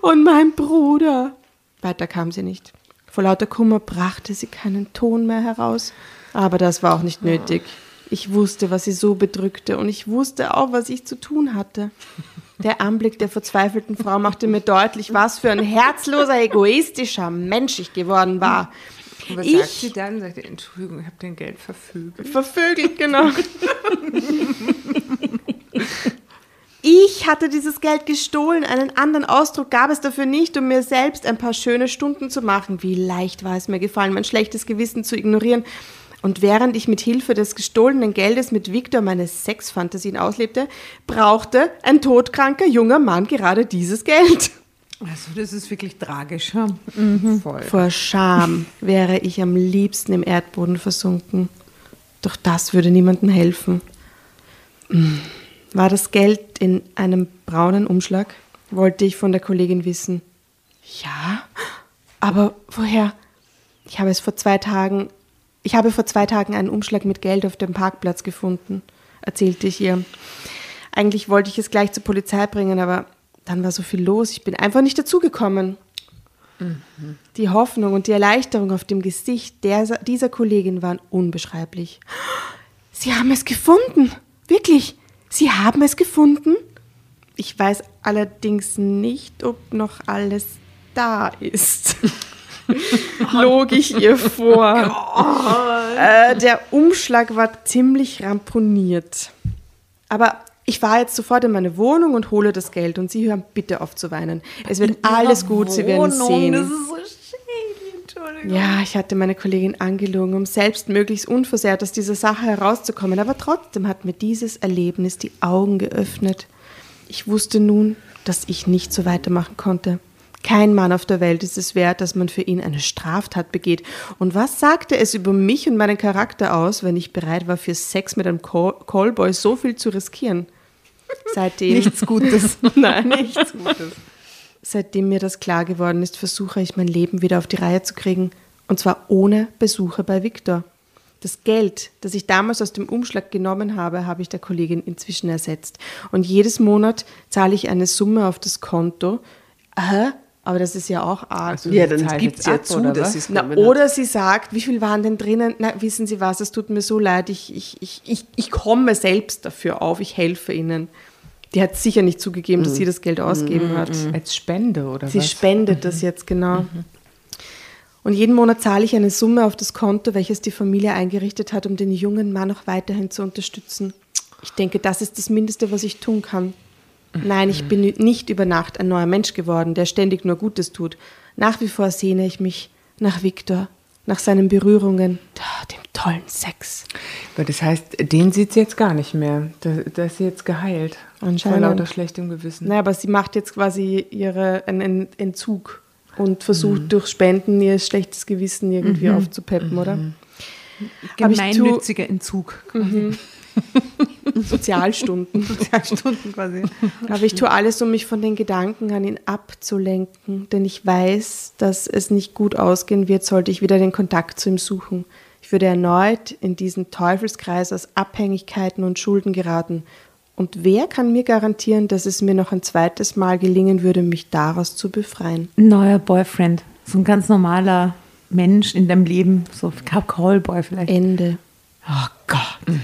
Und mein Bruder. Weiter kam sie nicht. Vor lauter Kummer brachte sie keinen Ton mehr heraus. Aber das war auch nicht nötig. Ich wusste, was sie so bedrückte, und ich wusste auch, was ich zu tun hatte. Der Anblick der verzweifelten Frau machte mir deutlich, was für ein herzloser, egoistischer Mensch ich geworden war. Was Ich- sagt sie dann? Sagt sie, Entschuldigung, ich habe dein Geld verfügt. Vervögelt, genau. <laughs> Ich hatte dieses Geld gestohlen. Einen anderen Ausdruck gab es dafür nicht, um mir selbst ein paar schöne Stunden zu machen. Wie leicht war es mir gefallen, mein schlechtes Gewissen zu ignorieren. Und während ich mit Hilfe des gestohlenen Geldes mit Victor meine Sexfantasien auslebte, brauchte ein todkranker junger Mann gerade dieses Geld. Also, das ist wirklich tragisch. Ja. Voll. Vor Scham wäre ich am liebsten im Erdboden versunken. Doch das würde niemandem helfen. War das Geld in einem braunen Umschlag? Wollte ich von der Kollegin wissen. Ja, aber woher? Ich habe es vor zwei Tagen, ich habe vor zwei Tagen einen Umschlag mit Geld auf dem Parkplatz gefunden, erzählte ich ihr. Eigentlich wollte ich es gleich zur Polizei bringen, aber dann war so viel los. Ich bin einfach nicht dazugekommen. Die Hoffnung und die Erleichterung auf dem Gesicht der, dieser Kollegin waren unbeschreiblich. Sie haben es gefunden. Wirklich. Sie haben es gefunden. Ich weiß allerdings nicht, ob noch alles da ist. <laughs> Log ich ihr vor. Äh, der Umschlag war ziemlich ramponiert. Aber ich fahre jetzt sofort in meine Wohnung und hole das Geld und Sie hören bitte auf zu weinen. Es wird alles gut, Sie werden sehen. Das ist so. Entschuldigung. Ja, ich hatte meine Kollegin angelogen, um selbst möglichst unversehrt aus dieser Sache herauszukommen, aber trotzdem hat mir dieses Erlebnis die Augen geöffnet. Ich wusste nun, dass ich nicht so weitermachen konnte. Kein Mann auf der Welt ist es wert, dass man für ihn eine Straftat begeht. Und was sagte es über mich und meinen Charakter aus, wenn ich bereit war, für Sex mit einem Call- Callboy so viel zu riskieren? <laughs> Seitdem. Nichts Gutes. <laughs> Nein, nichts Gutes. Seitdem mir das klar geworden ist, versuche ich mein Leben wieder auf die Reihe zu kriegen. Und zwar ohne Besuche bei Viktor. Das Geld, das ich damals aus dem Umschlag genommen habe, habe ich der Kollegin inzwischen ersetzt. Und jedes Monat zahle ich eine Summe auf das Konto. Aha, aber das ist ja auch arg. Also, Ja, dann gibt es ja ab, zu, oder dass sie es Na, hat. oder sie sagt, wie viel waren denn drinnen? Na, wissen Sie was, es tut mir so leid, ich, ich, ich, ich, ich komme selbst dafür auf, ich helfe Ihnen. Die hat sicher nicht zugegeben, dass sie das Geld ausgeben hat. Als Spende, oder Sie was? spendet das jetzt genau. Und jeden Monat zahle ich eine Summe auf das Konto, welches die Familie eingerichtet hat, um den jungen Mann auch weiterhin zu unterstützen. Ich denke, das ist das Mindeste, was ich tun kann. Nein, ich bin nicht über Nacht ein neuer Mensch geworden, der ständig nur Gutes tut. Nach wie vor sehne ich mich nach Viktor, nach seinen Berührungen, dem tollen Sex. Aber das heißt, den sieht sie jetzt gar nicht mehr. Da, da ist sie jetzt geheilt. Anscheinend. Vor lauter schlechtem Gewissen. Naja, aber sie macht jetzt quasi ihre, einen Entzug und versucht durch Spenden ihr schlechtes Gewissen irgendwie aufzupeppen, oder? Tu- Gemeinnütziger Entzug. <laughs> <laughs> Sozialstunden. Stunden quasi. Aber ich tue alles, um mich von den Gedanken an ihn abzulenken, denn ich weiß, dass es nicht gut ausgehen wird, sollte ich wieder den Kontakt zu ihm suchen. Ich würde erneut in diesen Teufelskreis aus Abhängigkeiten und Schulden geraten. Und wer kann mir garantieren, dass es mir noch ein zweites Mal gelingen würde, mich daraus zu befreien? Ein neuer Boyfriend. So ein ganz normaler Mensch in deinem Leben. So ein Callboy vielleicht. Ende. Oh Gott.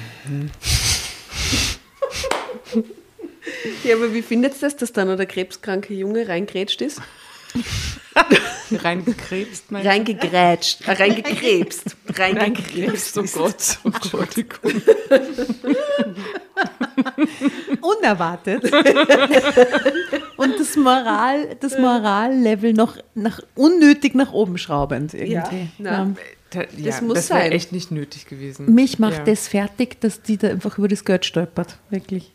Ja, aber wie findet ihr das, dass da noch der krebskranke Junge reingrätscht ist? <laughs> Reingekrebst, mein Reingegrätscht, äh, reingekrebst, <laughs> reingekrebst. Oh Gott, oh Gott. Unerwartet. <laughs> Und das Moral, das Morallevel noch nach, unnötig nach oben schraubend irgendwie. na. Da, ja, Das muss das wäre sein. echt nicht nötig gewesen. Mich macht ja. das fertig, dass die da einfach über das Geld stolpert. Wirklich.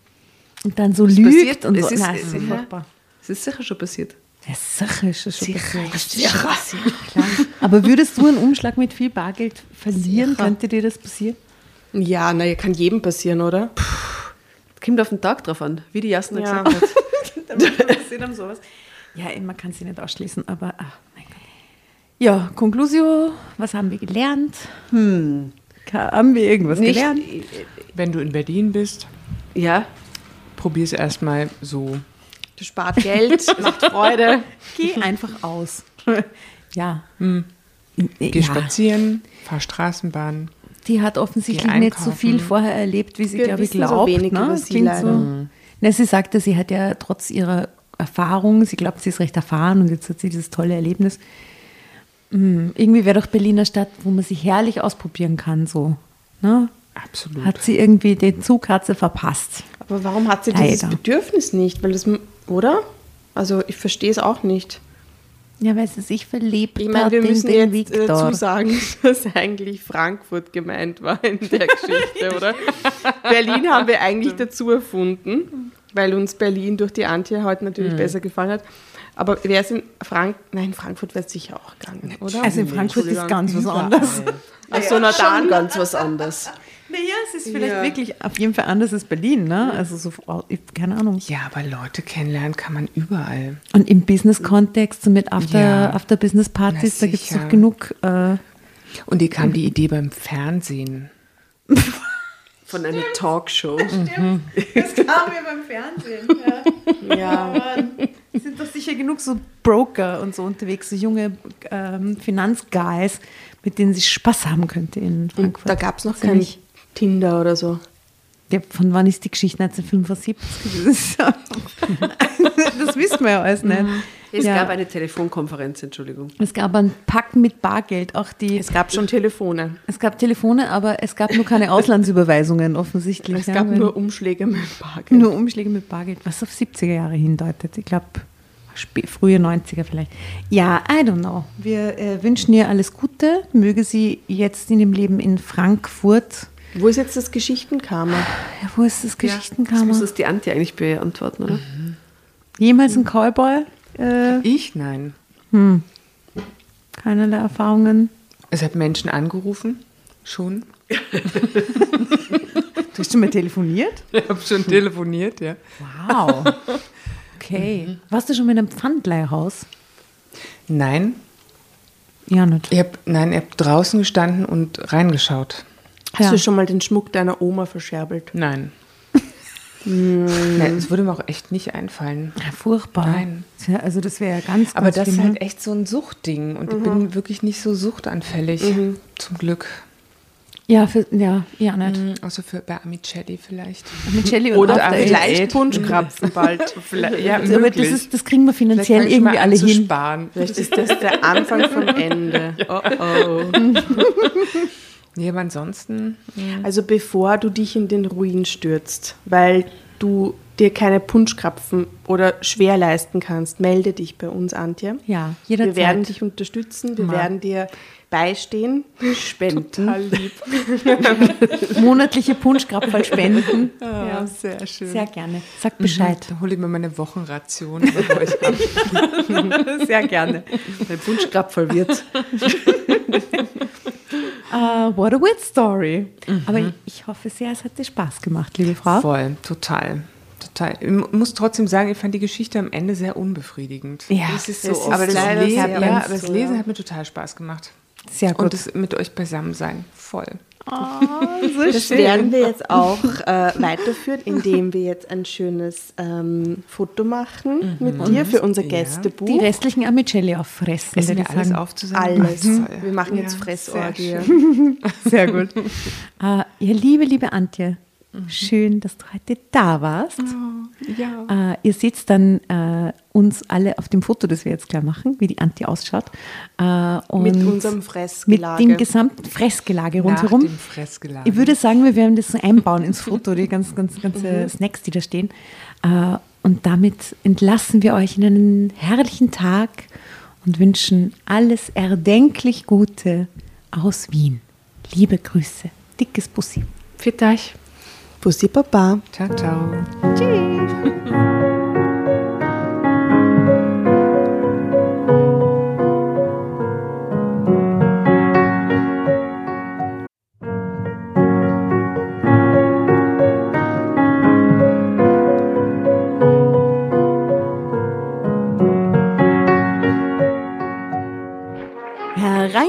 Und dann so lügt und Es so. ist- Nein, das ist furchtbar. Das ist sicher schon passiert. Ja, sicher ist das schon passiert. <laughs> Klar. Aber würdest du einen Umschlag mit viel Bargeld verlieren? Könnte dir das passieren? Ja, naja, kann jedem passieren, oder? Kommt auf den Tag drauf an, wie die Jasna Ja. gesagt hat. <laughs> Ja, man kann sie nicht ausschließen, aber ach, mein Gott. Ja, Conclusio, was haben wir gelernt? Hm. Haben wir irgendwas Nicht, gelernt? Wenn du in Berlin bist, ja, probier es erstmal so. Du spart Geld, <laughs> macht Freude. Geh einfach aus. <laughs> ja. Geh ja. spazieren, fahr Straßenbahn. Die hat offensichtlich nicht so viel vorher erlebt, wie sie, Wir glaube ich, wissen so glaubt. wenig ne? sie leider. So. Na, sie sagte, sie hat ja trotz ihrer Erfahrung, sie glaubt, sie ist recht erfahren und jetzt hat sie dieses tolle Erlebnis. Hm, irgendwie wäre doch Berlin eine Stadt, wo man sich herrlich ausprobieren kann. So. Ne? Absolut. Hat sie irgendwie den Zug hat sie verpasst. Aber warum hat sie dieses Leider. Bedürfnis nicht? Weil das, oder? Also ich verstehe es auch nicht. Ja, weil sie sich verliebt Ich meine, wir müssen den jetzt äh, Viktor. zusagen, <laughs> dass eigentlich Frankfurt gemeint war in der Geschichte, oder? <laughs> Berlin haben wir eigentlich dazu erfunden, weil uns Berlin durch die Antje heute natürlich besser gefallen hat. Aber wäre es in Frank nein, Frankfurt wäre es sicher auch gegangen, oder? also in Frankfurt ist ganz was anderes. Ach so, na dann dann. ganz was anderes. Naja, es ist vielleicht Ja. wirklich auf jeden Fall anders als Berlin, ne? Also so, keine Ahnung. Ja, aber Leute kennenlernen kann man überall. Und im Business-Kontext, so mit After, Ja. After Business Partys, da gibt es doch genug. Äh, Und dir kam die Idee beim Fernsehen. <laughs> Von einer Talkshow. das kam mir beim Fernsehen. Ja. <laughs> Es sind doch sicher genug so Broker und so unterwegs, so junge ähm, Finanzguys, mit denen sie Spaß haben könnte in Und Frankfurt. da gab es noch Ist ja kein nicht- Tinder oder so. Ja, von wann ist die Geschichte 1975? <laughs> Das, ja- wissen wir ja alles nicht. Es ja. gab eine Telefonkonferenz, Entschuldigung. es gab ein Pack mit Bargeld, auch die. Es gab schon Telefone. Es gab Telefone, aber es gab nur keine Auslandsüberweisungen offensichtlich. Es ja, gab weil- nur Umschläge mit Bargeld. nur Umschläge mit Bargeld, was auf 70er Jahre hindeutet. Ich glaube, frühe 90er vielleicht. Ja, I don't know. Wir äh, wünschen ihr alles Gute. Möge sie jetzt in dem Leben in Frankfurt. Wo ist jetzt das Geschichtenkarma? Ja, wo ist das Das Geschichtenkammer? muss es die Antje eigentlich beantworten, oder? Jemals ein Cowboy? Äh, Ich? Nein. keinerlei Erfahrungen. Es hat Menschen angerufen. Schon. <laughs> Du hast schon mal telefoniert? Ich habe schon telefoniert, ja. Wow. Okay. Warst du schon in einem Pfandleihhaus? Nein. Ja, nicht. Ich hab, nein, ich habe draußen gestanden und reingeschaut. Hast Ja. du schon mal den Schmuck deiner Oma verscherbelt? Nein. Nein, es würde mir auch echt nicht einfallen. Ja, furchtbar. Nein. Ja, also das wäre ja ganz, ganz Aber das ist schlimm, ne? halt echt so ein Suchtding. Und ich bin wirklich nicht so suchtanfällig. Zum Glück. Ja, für, ja, ja, nicht. Mhm, Außer für bei Amicelli vielleicht. Und Oder Eight. vielleicht Punschkrapfen <laughs> bald. vielleicht ja, Aber das, möglich. ist, das kriegen wir finanziell irgendwie alle hin. sparen. Vielleicht <laughs> ist das der Anfang vom Ende. <laughs> Oh oh. Nee, aber ansonsten. Also bevor du dich in den Ruin stürzt, weil du dir keine Punschkrapfen oder schwer leisten kannst, melde dich bei uns, Antje. Ja, jederzeit. Wir werden dich unterstützen, wir Ma. werden dir beistehen, spenden. Total lieb. <laughs> monatliche Punschkrapferl spenden. Ja, sehr schön. Sehr gerne. Sag Bescheid. Da hole ich mir meine Wochenration, bevor ich ab. <laughs> Sehr gerne. Ein Punschkrapferl wird. <laughs> Uh, what a weird story. Aber ich hoffe sehr, es hat dir Spaß gemacht, liebe Frau. Voll, total. Total. Ich mu- muss trotzdem sagen, ich fand die Geschichte am Ende sehr unbefriedigend. Ja, Das ist so ist aber das, Lesen, ja, aber das Lesen hat mir total Spaß gemacht. Sehr gut. Und das mit euch beisammen sein. Voll. Oh, <laughs> so das schön. werden wir jetzt auch äh, weiterführen, indem wir jetzt ein schönes ähm, Foto machen mhm. mit dir für unser Gästebuch. Die restlichen Amicelli auffressen. Essen wir alles aufzusammeln? Alles. Mhm. Wir machen ja, jetzt Fressorgie. Sehr, <laughs> sehr gut. Uh, <laughs> ja, liebe, liebe Antje, Mhm. Schön, dass du heute da warst. Oh, ja. Äh, ihr seht dann äh, uns alle auf dem Foto, das wir jetzt gleich machen, wie die Anti ausschaut. Äh, mit unserem Fressgelage. Mit dem gesamten Fressgelage rundherum. Fressgelage. Ich würde sagen, wir werden das so einbauen ins Foto, die ganz, ganz, ganze mhm. Snacks, die da stehen. Äh, und damit entlassen wir euch in einen herrlichen Tag und wünschen alles erdenklich Gute aus Wien. Liebe Grüße. Dickes Bussi. Für euch. Bussi Papa. Ciao, ciao. Tschüss. <laughs>